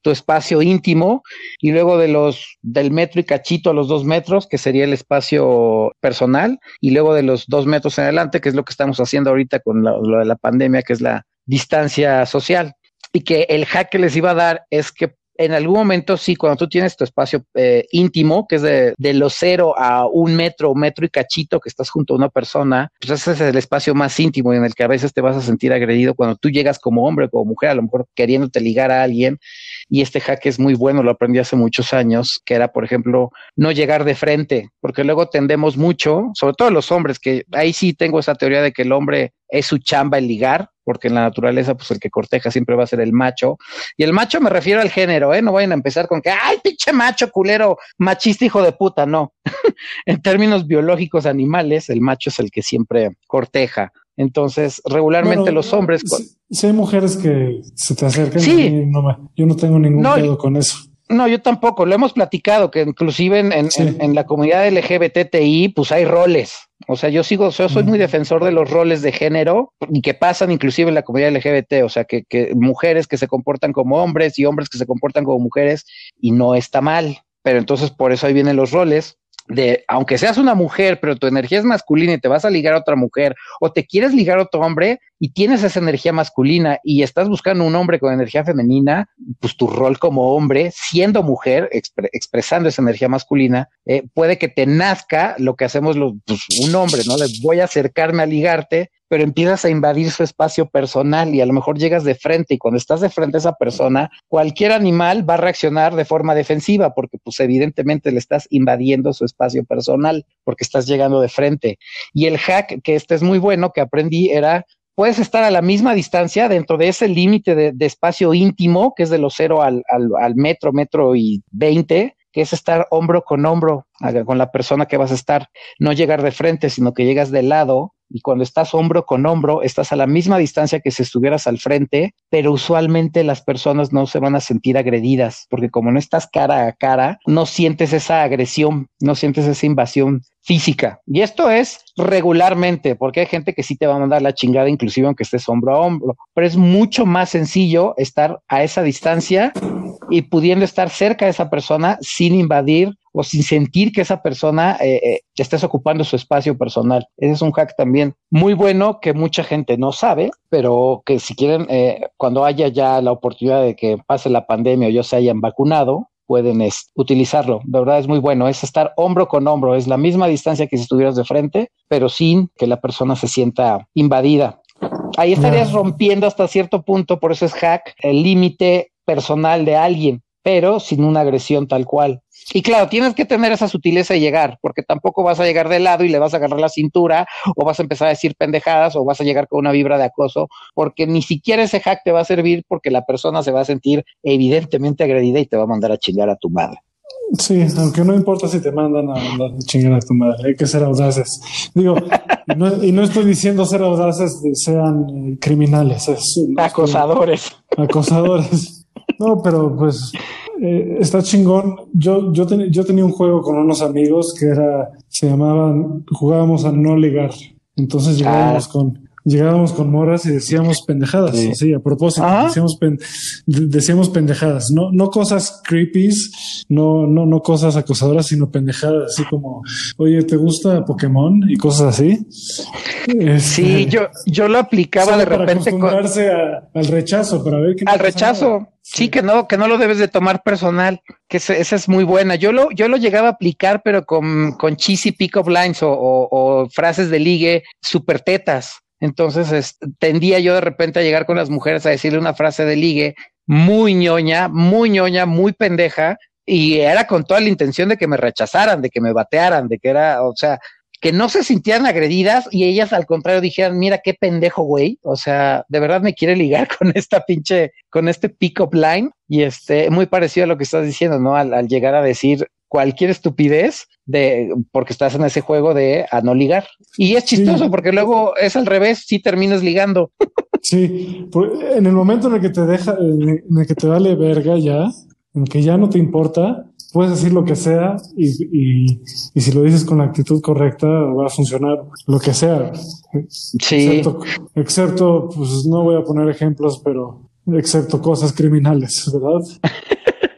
tu espacio íntimo, y luego de los, del metro y cachito a los dos metros, que sería el espacio personal, y luego de los dos metros en adelante, que es lo que estamos haciendo ahorita con lo de la pandemia, que es la distancia social. Y que el hack que les iba a dar es que en algún momento, sí, cuando tú tienes tu espacio eh, íntimo, que es de, de los cero a un metro, metro y cachito, que estás junto a una persona, pues ese es el espacio más íntimo en el que a veces te vas a sentir agredido cuando tú llegas como hombre como mujer, a lo mejor queriéndote ligar a alguien. Y este hack es muy bueno, lo aprendí hace muchos años, que era, por ejemplo, no llegar de frente, porque luego tendemos mucho, sobre todo los hombres, que ahí sí tengo esa teoría de que el hombre es su chamba el ligar, porque en la naturaleza, pues el que corteja siempre va a ser el macho. Y el macho me refiero al género, ¿eh? No vayan a empezar con que, ay, pinche macho, culero, machista, hijo de puta, no. <laughs> en términos biológicos animales, el macho es el que siempre corteja. Entonces, regularmente bueno, los hombres. Si, si, hay mujeres que se te acercan, sí. no me, yo no tengo ningún no, pedo con eso. No, yo tampoco. Lo hemos platicado que inclusive en, en, sí. en, en la comunidad LGBTI, pues hay roles. O sea, yo sigo, yo soy muy defensor de los roles de género y que pasan inclusive en la comunidad LGBT, o sea, que, que, mujeres que se comportan como hombres y hombres que se comportan como mujeres y no está mal. Pero entonces por eso ahí vienen los roles de, aunque seas una mujer, pero tu energía es masculina y te vas a ligar a otra mujer o te quieres ligar a otro hombre y tienes esa energía masculina y estás buscando un hombre con energía femenina, pues tu rol como hombre, siendo mujer, expre expresando esa energía masculina, eh, puede que te nazca lo que hacemos los, pues, un hombre, ¿no? Les voy a acercarme a ligarte, pero empiezas a invadir su espacio personal y a lo mejor llegas de frente y cuando estás de frente a esa persona, cualquier animal va a reaccionar de forma defensiva porque pues evidentemente le estás invadiendo su espacio personal porque estás llegando de frente. Y el hack, que este es muy bueno, que aprendí era puedes estar a la misma distancia dentro de ese límite de, espacio íntimo, que es de los cero al, al, al metro, metro y veinte, que es estar hombro con hombro con la persona que vas a estar, no llegar de frente, sino que llegas de lado y cuando estás hombro con hombro, estás a la misma distancia que si estuvieras al frente, pero usualmente las personas no se van a sentir agredidas, porque como no estás cara a cara, no sientes esa agresión, no sientes esa invasión física. Y esto es regularmente, porque hay gente que sí te va a mandar la chingada, inclusive aunque estés hombro a hombro, pero es mucho más sencillo estar a esa distancia y pudiendo estar cerca de esa persona sin invadir o sin sentir que esa persona eh, eh, estés ocupando su espacio personal. Ese es un hack también muy bueno que mucha gente no sabe, pero que si quieren, eh, cuando haya ya la oportunidad de que pase la pandemia o ya se hayan vacunado, pueden es, utilizarlo. De verdad es muy bueno. Es estar hombro con hombro. Es la misma distancia que si estuvieras de frente, pero sin que la persona se sienta invadida. Ahí estarías no. rompiendo hasta cierto punto, por eso es hack, el límite personal de alguien, pero sin una agresión tal cual. Y claro, tienes que tener esa sutileza de llegar, porque tampoco vas a llegar de lado y le vas a agarrar la cintura, o vas a empezar a decir pendejadas, o vas a llegar con una vibra de acoso, porque ni siquiera ese hack te va a servir porque la persona se va a sentir evidentemente agredida y te va a mandar a chingar a tu madre. Sí, aunque no importa si te mandan a la chingada a tu madre, hay que ser audaces. Digo, y no estoy diciendo ser audaces sean eh, criminales, es, acosadores. acosadores. No, pero pues eh, está chingón. Yo, yo, yo tenía un juego con unos amigos que era, se llamaban, jugábamos a no ligar. Entonces llegábamos ah. con, llegábamos con moras y decíamos pendejadas, sí. a propósito, decíamos, decíamos pendejadas, no, no cosas creepies, no, no, no cosas acosadoras, sino pendejadas, así como, oye, ¿te gusta Pokémon? y cosas así. Sí, este, yo, yo lo aplicaba de repente. Para acostumbrarse al rechazo, para ver qué Al rechazo. Sí. que no, que no lo debes de tomar personal, que esa, es muy buena. Yo lo, yo lo llegaba a aplicar, pero con, con cheesy pick-up lines o, o frases de ligue super tetas. Entonces tendía yo de repente a llegar con las mujeres a decirle una frase de ligue muy ñoña, muy ñoña, muy pendeja, y era con toda la intención de que me rechazaran, de que me batearan, de que era, o sea, que no se sintieran agredidas y ellas al contrario dijeran, mira qué pendejo, güey, o sea, de verdad me quiere ligar <laughs> con esta pinche, con este pick-up line y este, muy parecido a lo que estás diciendo, ¿no? al llegar a decir cualquier estupidez, de porque estás en ese juego de a no ligar. Y es chistoso porque luego es al revés, si terminas ligando. Sí, en el momento en el que te deja, en el que te vale verga ya, en que ya no te importa, puedes decir lo que sea y, y, y, si lo dices con la actitud correcta va a funcionar lo que sea. Sí. Excepto, excepto pues no voy a poner ejemplos, pero excepto cosas criminales, ¿verdad? <laughs>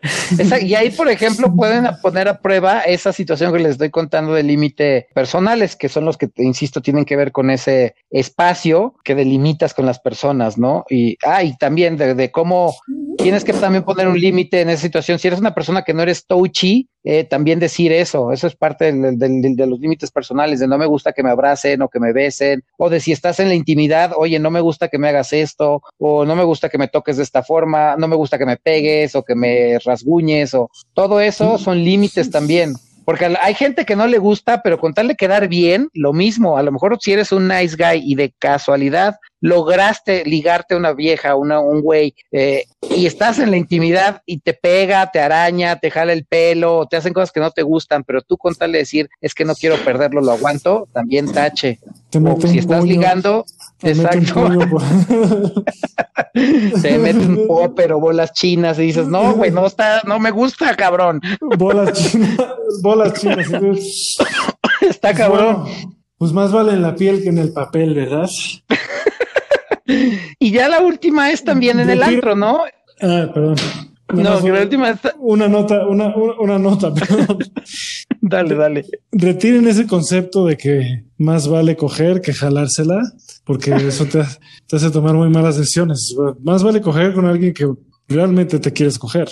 y ahí, por ejemplo, pueden poner a prueba esa situación que les estoy contando de límite personales, que son los que, insisto, tienen que ver con ese espacio que delimitas con las personas, ¿no? Y, ah, y también de, cómo tienes que también poner un límite en esa situación. Si eres una persona que no eres touchy, eh, también decir eso, eso es parte de los límites personales, de no me gusta que me abracen o que me besen, o de si estás en la intimidad, oye, no me gusta que me hagas esto, o no me gusta que me toques de esta forma, no me gusta que me pegues o que me rasguñes, o todo eso son límites también. Porque hay gente que no le gusta, pero con tal de quedar bien, lo mismo. A lo mejor si eres un nice guy y de casualidad lograste ligarte a una vieja, una, un güey, eh, y estás en la intimidad y te pega, te araña, te jala el pelo, te hacen cosas que no te gustan, pero tú con tal de decir es que no quiero perderlo, lo aguanto, también tache. o si estás ligando, exacto. te mete un popper <laughs> <laughs> o bolas chinas y dices, no, güey, no está, no me gusta, cabrón. Bolas chinas, bolas chinas. <laughs> está cabrón. pues más vale en la piel que en el papel, ¿verdad? y ya la última es también en el antro, ¿no? Ah, perdón. No, la última es... Una nota, una, una, nota, <laughs> perdón. dale, dale. Retiren ese concepto de que más vale coger que jalársela, porque eso te, te hace tomar muy malas decisiones. Más vale coger con alguien que realmente te quieres coger,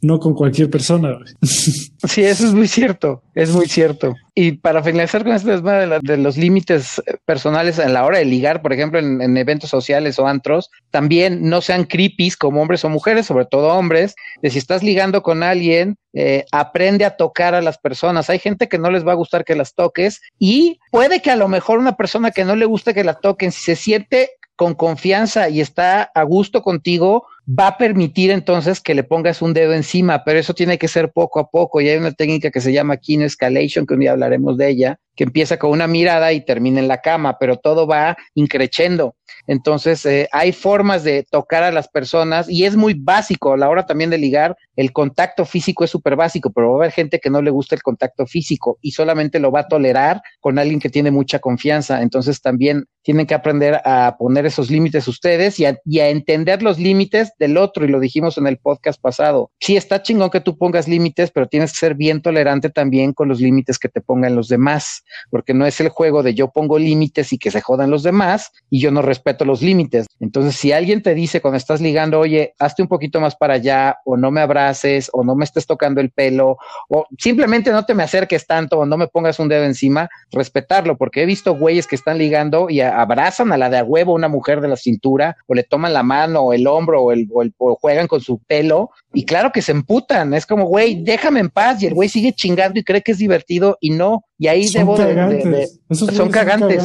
no con cualquier persona. <laughs> Sí, eso es muy cierto, es muy cierto. Y para finalizar con este tema de, los límites personales en la hora de ligar, por ejemplo, en, eventos sociales o antros, también no sean creepies como hombres o mujeres, sobre todo hombres, de si estás ligando con alguien, eh, aprende a tocar a las personas. Hay gente que no les va a gustar que las toques y puede que a lo mejor una persona que no le guste que la toquen, si se siente con confianza y está a gusto contigo, va a permitir entonces que le pongas un dedo encima, pero eso tiene que ser poco a poco. Y hay una técnica que se llama Kino Escalation, que un día hablaremos de ella, que empieza con una mirada y termina en la cama, pero todo va increchendo. Entonces, eh, hay formas de tocar a las personas y es muy básico. A la hora también de ligar, el contacto físico es súper básico, pero va a haber gente que no le gusta el contacto físico y solamente lo va a tolerar con alguien que tiene mucha confianza. Entonces, también tienen que aprender a poner esos límites ustedes y a, y a entender los límites del otro. Y lo dijimos en el podcast pasado. Sí, está chingón que tú pongas límites, pero tienes que ser bien tolerante también con los límites que te pongan los demás porque no es el juego de yo pongo límites y que se jodan los demás y yo no respeto los límites. Entonces, si alguien te dice cuando estás ligando, oye, hazte un poquito más para allá, o no me abraces, o no me estés tocando el pelo, o simplemente no te me acerques tanto, o no me pongas un dedo encima, respetarlo, porque he visto güeyes que están ligando y abrazan a la de a huevo una mujer de la cintura, o le toman la mano, o el hombro, o, el, o juegan con su pelo, y claro que se emputan, es como, güey, déjame en paz, y el güey sigue chingando y cree que es divertido, y no, y ahí son debo cagantes. son, cagantes.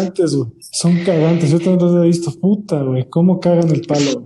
Son cagantes, Yo también he visto, puta, güey. ¿Cómo cagan el palo,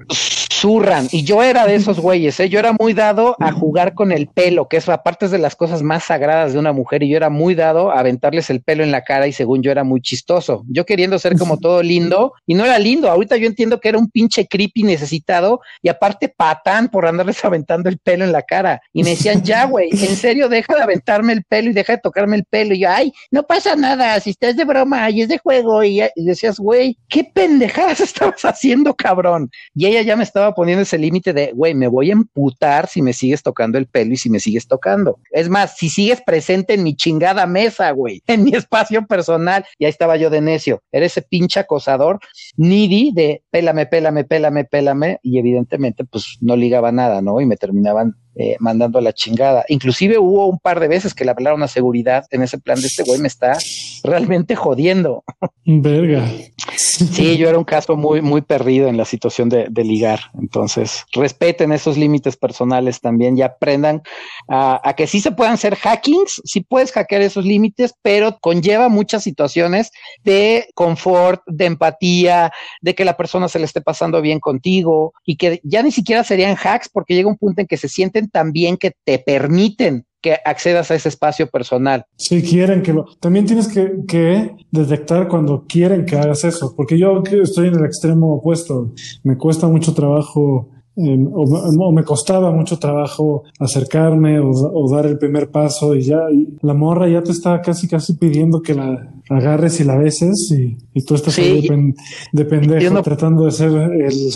zurran. Y yo era de esos güeyes, ¿eh? yo era muy dado a jugar con el pelo, que es aparte de las cosas más sagradas de una mujer, y yo era muy dado a aventarles el pelo en la cara y según yo era muy chistoso. Yo queriendo ser como todo lindo, y no era lindo. Ahorita yo entiendo que era un pinche creepy necesitado y aparte patán por andarles <laughs> aventando el pelo en la cara. Y me decían, ya, güey, en serio, deja de aventarme el pelo y deja de tocarme el pelo. Y yo, ay, no pasa nada, si estás de broma y es de juego. Y, y decías, güey, qué pendejadas <laughs> estabas haciendo, cabrón. Y ella ya me estaba poniendo ese límite de, güey, me voy a emputar si me sigues tocando el pelo y si me sigues tocando. Es más, si sigues presente en mi chingada mesa, güey, <laughs> en mi espacio personal. Y ahí estaba yo de necio. Era ese pinche acosador needy de pélame, pélame, pélame, pélame. Y evidentemente, pues no ligaba nada, ¿no? Y me terminaban eh, mandando a la chingada. Inclusive hubo un par de veces que le hablaron a seguridad en ese plan de este güey me está realmente jodiendo. Verga. Sí, yo era un caso muy, muy perdido en la situación de, de ligar. Entonces, respeten esos límites personales también y aprendan a, a, que sí se puedan hacer hackings, sí puedes hackear esos límites, pero conlleva muchas situaciones de confort, de empatía, de que la persona se le esté pasando bien contigo y que ya ni siquiera serían hacks porque llega un punto en que se sienten tan bien que te permiten que accedas a ese espacio personal. Si quieren que lo... También tienes que, que, detectar cuando quieren que hagas eso, porque yo estoy en el extremo opuesto. Me cuesta mucho trabajo eh, o, o, me costaba mucho trabajo acercarme o, o, dar el primer paso y ya y la morra ya te está casi casi pidiendo que la agarres y la beses y, y tú estás sí, ahí de, de pendejo no, tratando de ser el,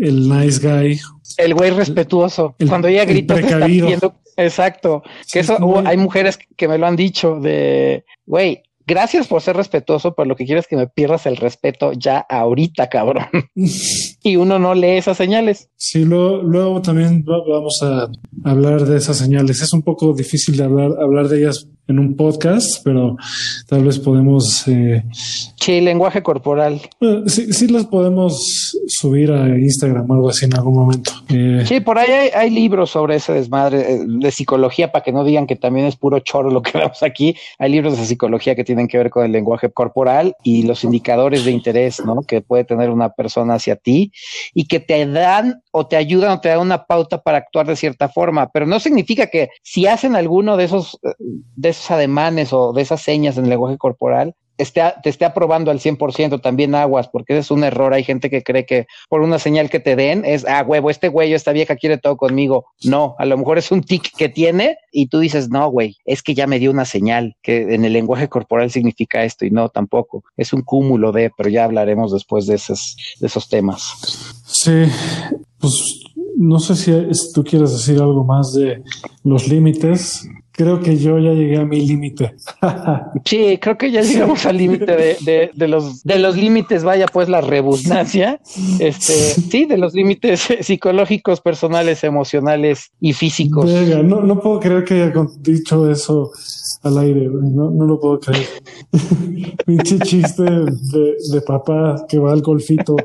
el nice guy. El güey respetuoso. El, Cuando ella grita, te está pidiendo Exacto. Que eso muy... hay mujeres que me lo han dicho de, güey, gracias por ser respetuoso, pero lo que quiero es que me pierdas el respeto ya ahorita, cabrón. <laughs> y uno no lee esas señales. Sí, luego, luego, también vamos a hablar de esas señales. Es un poco difícil de hablar, hablar de ellas en un podcast, pero tal vez podemos... Eh, sí, lenguaje corporal. Eh, sí, sí las podemos subir a Instagram o algo así en algún momento. Eh, sí, por ahí hay, hay, libros sobre ese desmadre de psicología para que no digan que también es puro choro lo que <laughs> vemos aquí. Hay libros de psicología que tienen que ver con el lenguaje corporal y los indicadores de interés, ¿no? Que puede tener una persona hacia ti y que te dan o te ayudan o te dan una pauta para actuar de cierta forma, pero no significa que si hacen alguno de esos, de esos ademanes o de esas señas en el lenguaje corporal, te esté aprobando al 100% también aguas, porque ese es un error. Hay gente que cree que por una señal que te den es, ah, huevo, este güey o esta vieja quiere todo conmigo. No, a lo mejor es un tic que tiene y tú dices, no, güey, es que ya me dio una señal que en el lenguaje corporal significa esto y no, tampoco. Es un cúmulo de, pero ya hablaremos después de esos, de esos temas. Sí, pues no sé si tú quieres decir algo más de los límites. Creo que yo ya llegué a mi límite. <laughs> sí, creo que ya llegamos al límite de, de, de, los de los límites, vaya pues la redundancia, este, sí, de los límites <laughs> psicológicos, personales, emocionales y físicos. Venga, no, no puedo creer que haya dicho eso al aire, no, no lo puedo creer. <laughs> Pinche chiste de, de papá que va al golfito.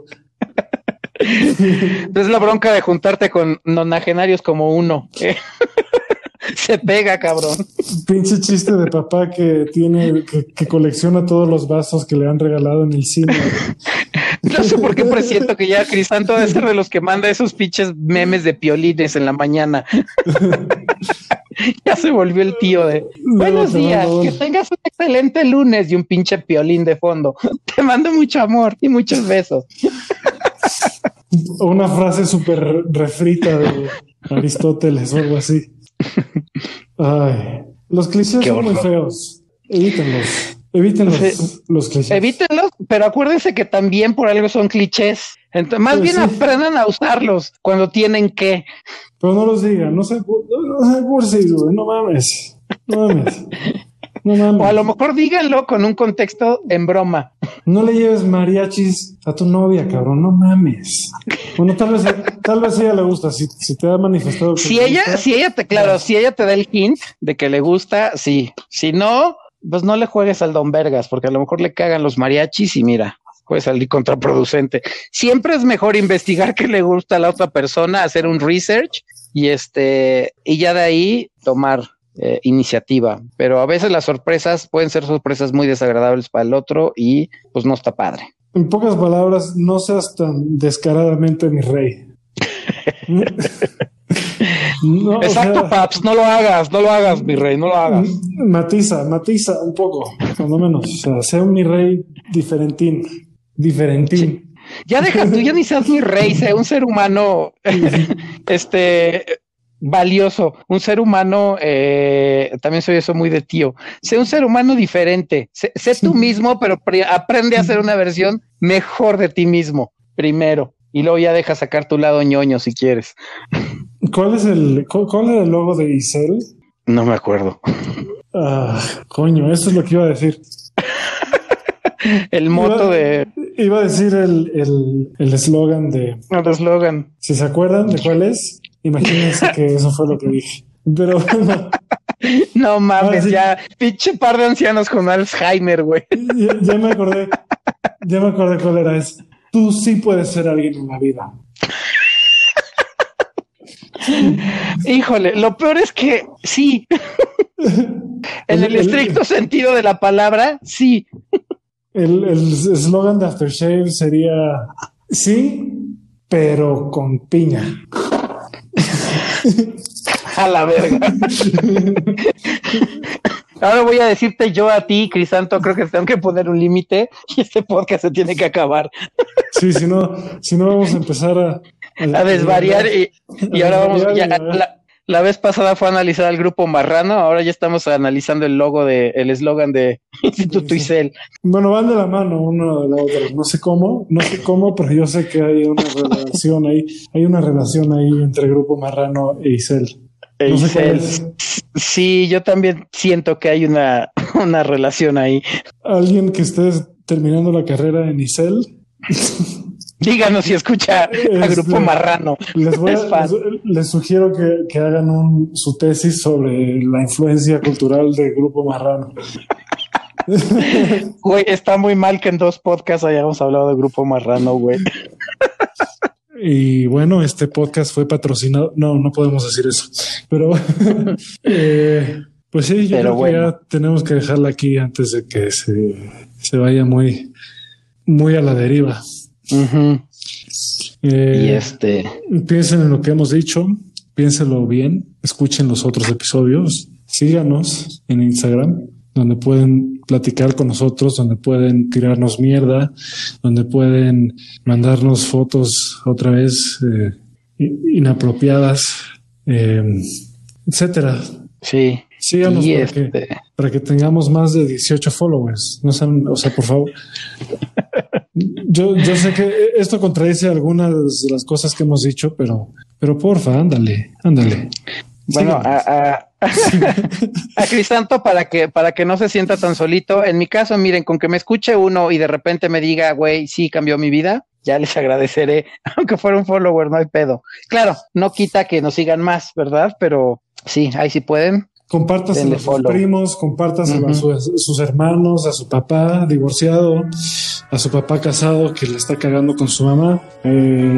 Es la bronca de juntarte con nonagenarios como uno. <laughs> Se pega, cabrón. Pinche chiste de papá que tiene, que, que, colecciona todos los vasos que le han regalado en el cine. No sé por qué presiento que ya Crisanto debe ser de los que manda esos pinches memes de piolines en la mañana. <laughs> ya se volvió el tío de buenos días, que tengas un excelente lunes y un pinche piolín de fondo. Te mando mucho amor y muchos besos. Una frase súper refrita de Aristóteles o algo así. Ay, los clichés son muy feos. Evítenlos. Evítenlos sí. los clichés. Evítenlos, pero acuérdense que también por algo son clichés. Entonces, más pues bien sí. aprendan a usarlos cuando tienen que. Pero no los digan, no se no se cursis, güey, no mames. No mames. No mames. O a lo mejor díganlo con un contexto en broma. No le lleves mariachis a tu novia, cabrón, no mames. Bueno, tal vez, tal vez a ella le gusta, si, si te ha manifestado. si ella, gusta, si ella te, claro, si ella te da el hint de que le gusta, sí. Si no, pues no le juegues al Don Vergas, porque a lo mejor le cagan los mariachis y mira, puede salir contraproducente. Siempre es mejor investigar qué le gusta a la otra persona, hacer un research y este, y ya de ahí tomar eh, iniciativa. Pero a veces las sorpresas pueden ser sorpresas muy desagradables para el otro y pues no está padre. En pocas palabras, no seas tan descaradamente mi rey. <laughs> No, Exacto, Paps, no lo hagas, no lo hagas, mi rey, no lo hagas. Matiza, matiza un poco, por lo menos. O sea, sea un mi rey diferentín, diferentín. Ya deja tú, ya ni seas mi rey, sea un ser humano, <laughs> este, valioso, un ser humano, eh, también soy eso muy de tío, sé un ser humano diferente, sé, tú mismo, pero aprende a ser una versión mejor de ti mismo, primero, y luego ya deja sacar tu lado ñoño si quieres. ¿Cuál es el, cuál, el logo de Isel? No me acuerdo. Ah, coño, eso es lo que iba a decir. <laughs> el moto de. Iba a decir el eslogan el, de. El eslogan. Si se acuerdan de cuál es, imagínense que eso fue lo que dije. Pero No mames, ya, pinche par de ancianos con Alzheimer, güey. Ya, me acordé, ya me acordé cuál era ese. Tú sí puedes ser alguien en la vida. Híjole, lo peor es que sí. en el, estricto sentido de la palabra, sí. El eslogan de Aftershave sería sí, pero con piña. <laughs> a la verga. Ahora voy a decirte yo a ti, Crisanto, creo que tengo que poner un límite y este podcast se tiene que acabar. Sí, si no, si no vamos a empezar a, a, desvariar y, ahora vamos, ya, la, vez pasada fue a analizar al grupo Marrano, ahora ya estamos analizando el logo de, el eslogan de <laughs> Instituto Isel. Bueno, van de la mano uno de la otra, no sé cómo, no sé cómo, pero yo sé que hay una relación ahí, hay una relación ahí entre Grupo Marrano e Isel. Sí, yo también siento que hay una, <laughs> una relación ahí. Alguien que esté terminando la carrera en ICEL. <laughs> Díganos si escucha a Grupo Marrano. Les, sugiero que, hagan su tesis sobre la influencia cultural de Grupo Marrano. <laughs> Güey, está muy mal que en dos podcasts hayamos hablado de Grupo Marrano, güey. Y bueno, este podcast fue patrocinado. No, no podemos decir eso. Pero <laughs> eh, pues sí, yo creo que ya tenemos que dejarla aquí antes de que se, vaya muy, muy a la deriva. Eh, y este. Piensen en lo que hemos dicho, piénsenlo bien, escuchen los otros episodios, síganos en Instagram donde pueden platicar con nosotros, donde pueden tirarnos mierda, donde pueden mandarnos fotos otra vez eh, inapropiadas, eh, etcétera. Sí. Síganos para, que, este para que tengamos más de 18 followers. No sean, o sea, por favor. <laughs> Yo, yo sé que esto contradice algunas de las cosas que hemos dicho, pero, pero porfa, ándale, ándale. Bueno, a, a, Crisanto para que, para que no se sienta tan solito. En mi caso, miren, con que me escuche uno y de repente me diga, güey, sí cambió mi vida, ya les agradeceré, <laughs> aunque fuera un follower, no hay pedo. Claro, no quita que nos sigan más, ¿verdad? Pero sí, ahí sí pueden. Compártaselo a sus primos, compártaselo a, sus hermanos, a su papá divorciado, a su papá casado que le está cagando con su mamá. Eh,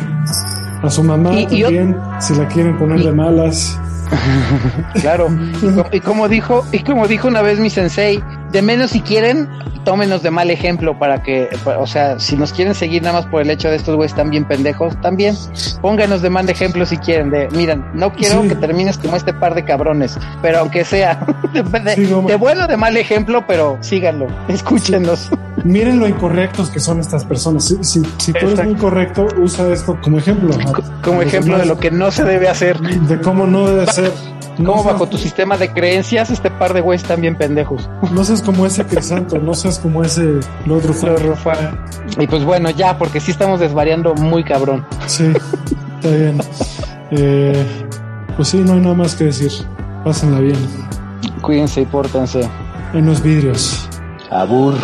<laughs> a su mamá también, si la quieren poner de malas. Claro, <laughs> y como dijo, y como dijo una vez mi sensei, de menos si quieren, tómenos de mal ejemplo para que, o sea, si nos quieren seguir nada más por el hecho de estos güeyes tan bien pendejos, también pónganos de mal ejemplo si quieren, de, miren, no quiero que termines como este par de cabrones, pero aunque sea <laughs> de, bueno de mal ejemplo, pero síganlo, escúchenos. <laughs> Miren lo incorrectos que son estas personas. Si, si, tú eres muy correcto, usa esto como ejemplo. Como ejemplo de lo que no se debe hacer. De cómo no debe ser. como bajo tu sistema de creencias este par de güeyes están bien pendejos. No seas como ese Crisanto, no seas como ese otro Y pues bueno, ya, porque sí estamos desvariando muy cabrón. Sí, está bien. Eh, pues sí, no hay nada más que decir. Pásenla bien. Cuídense y pórtense. En los vidrios. Abur.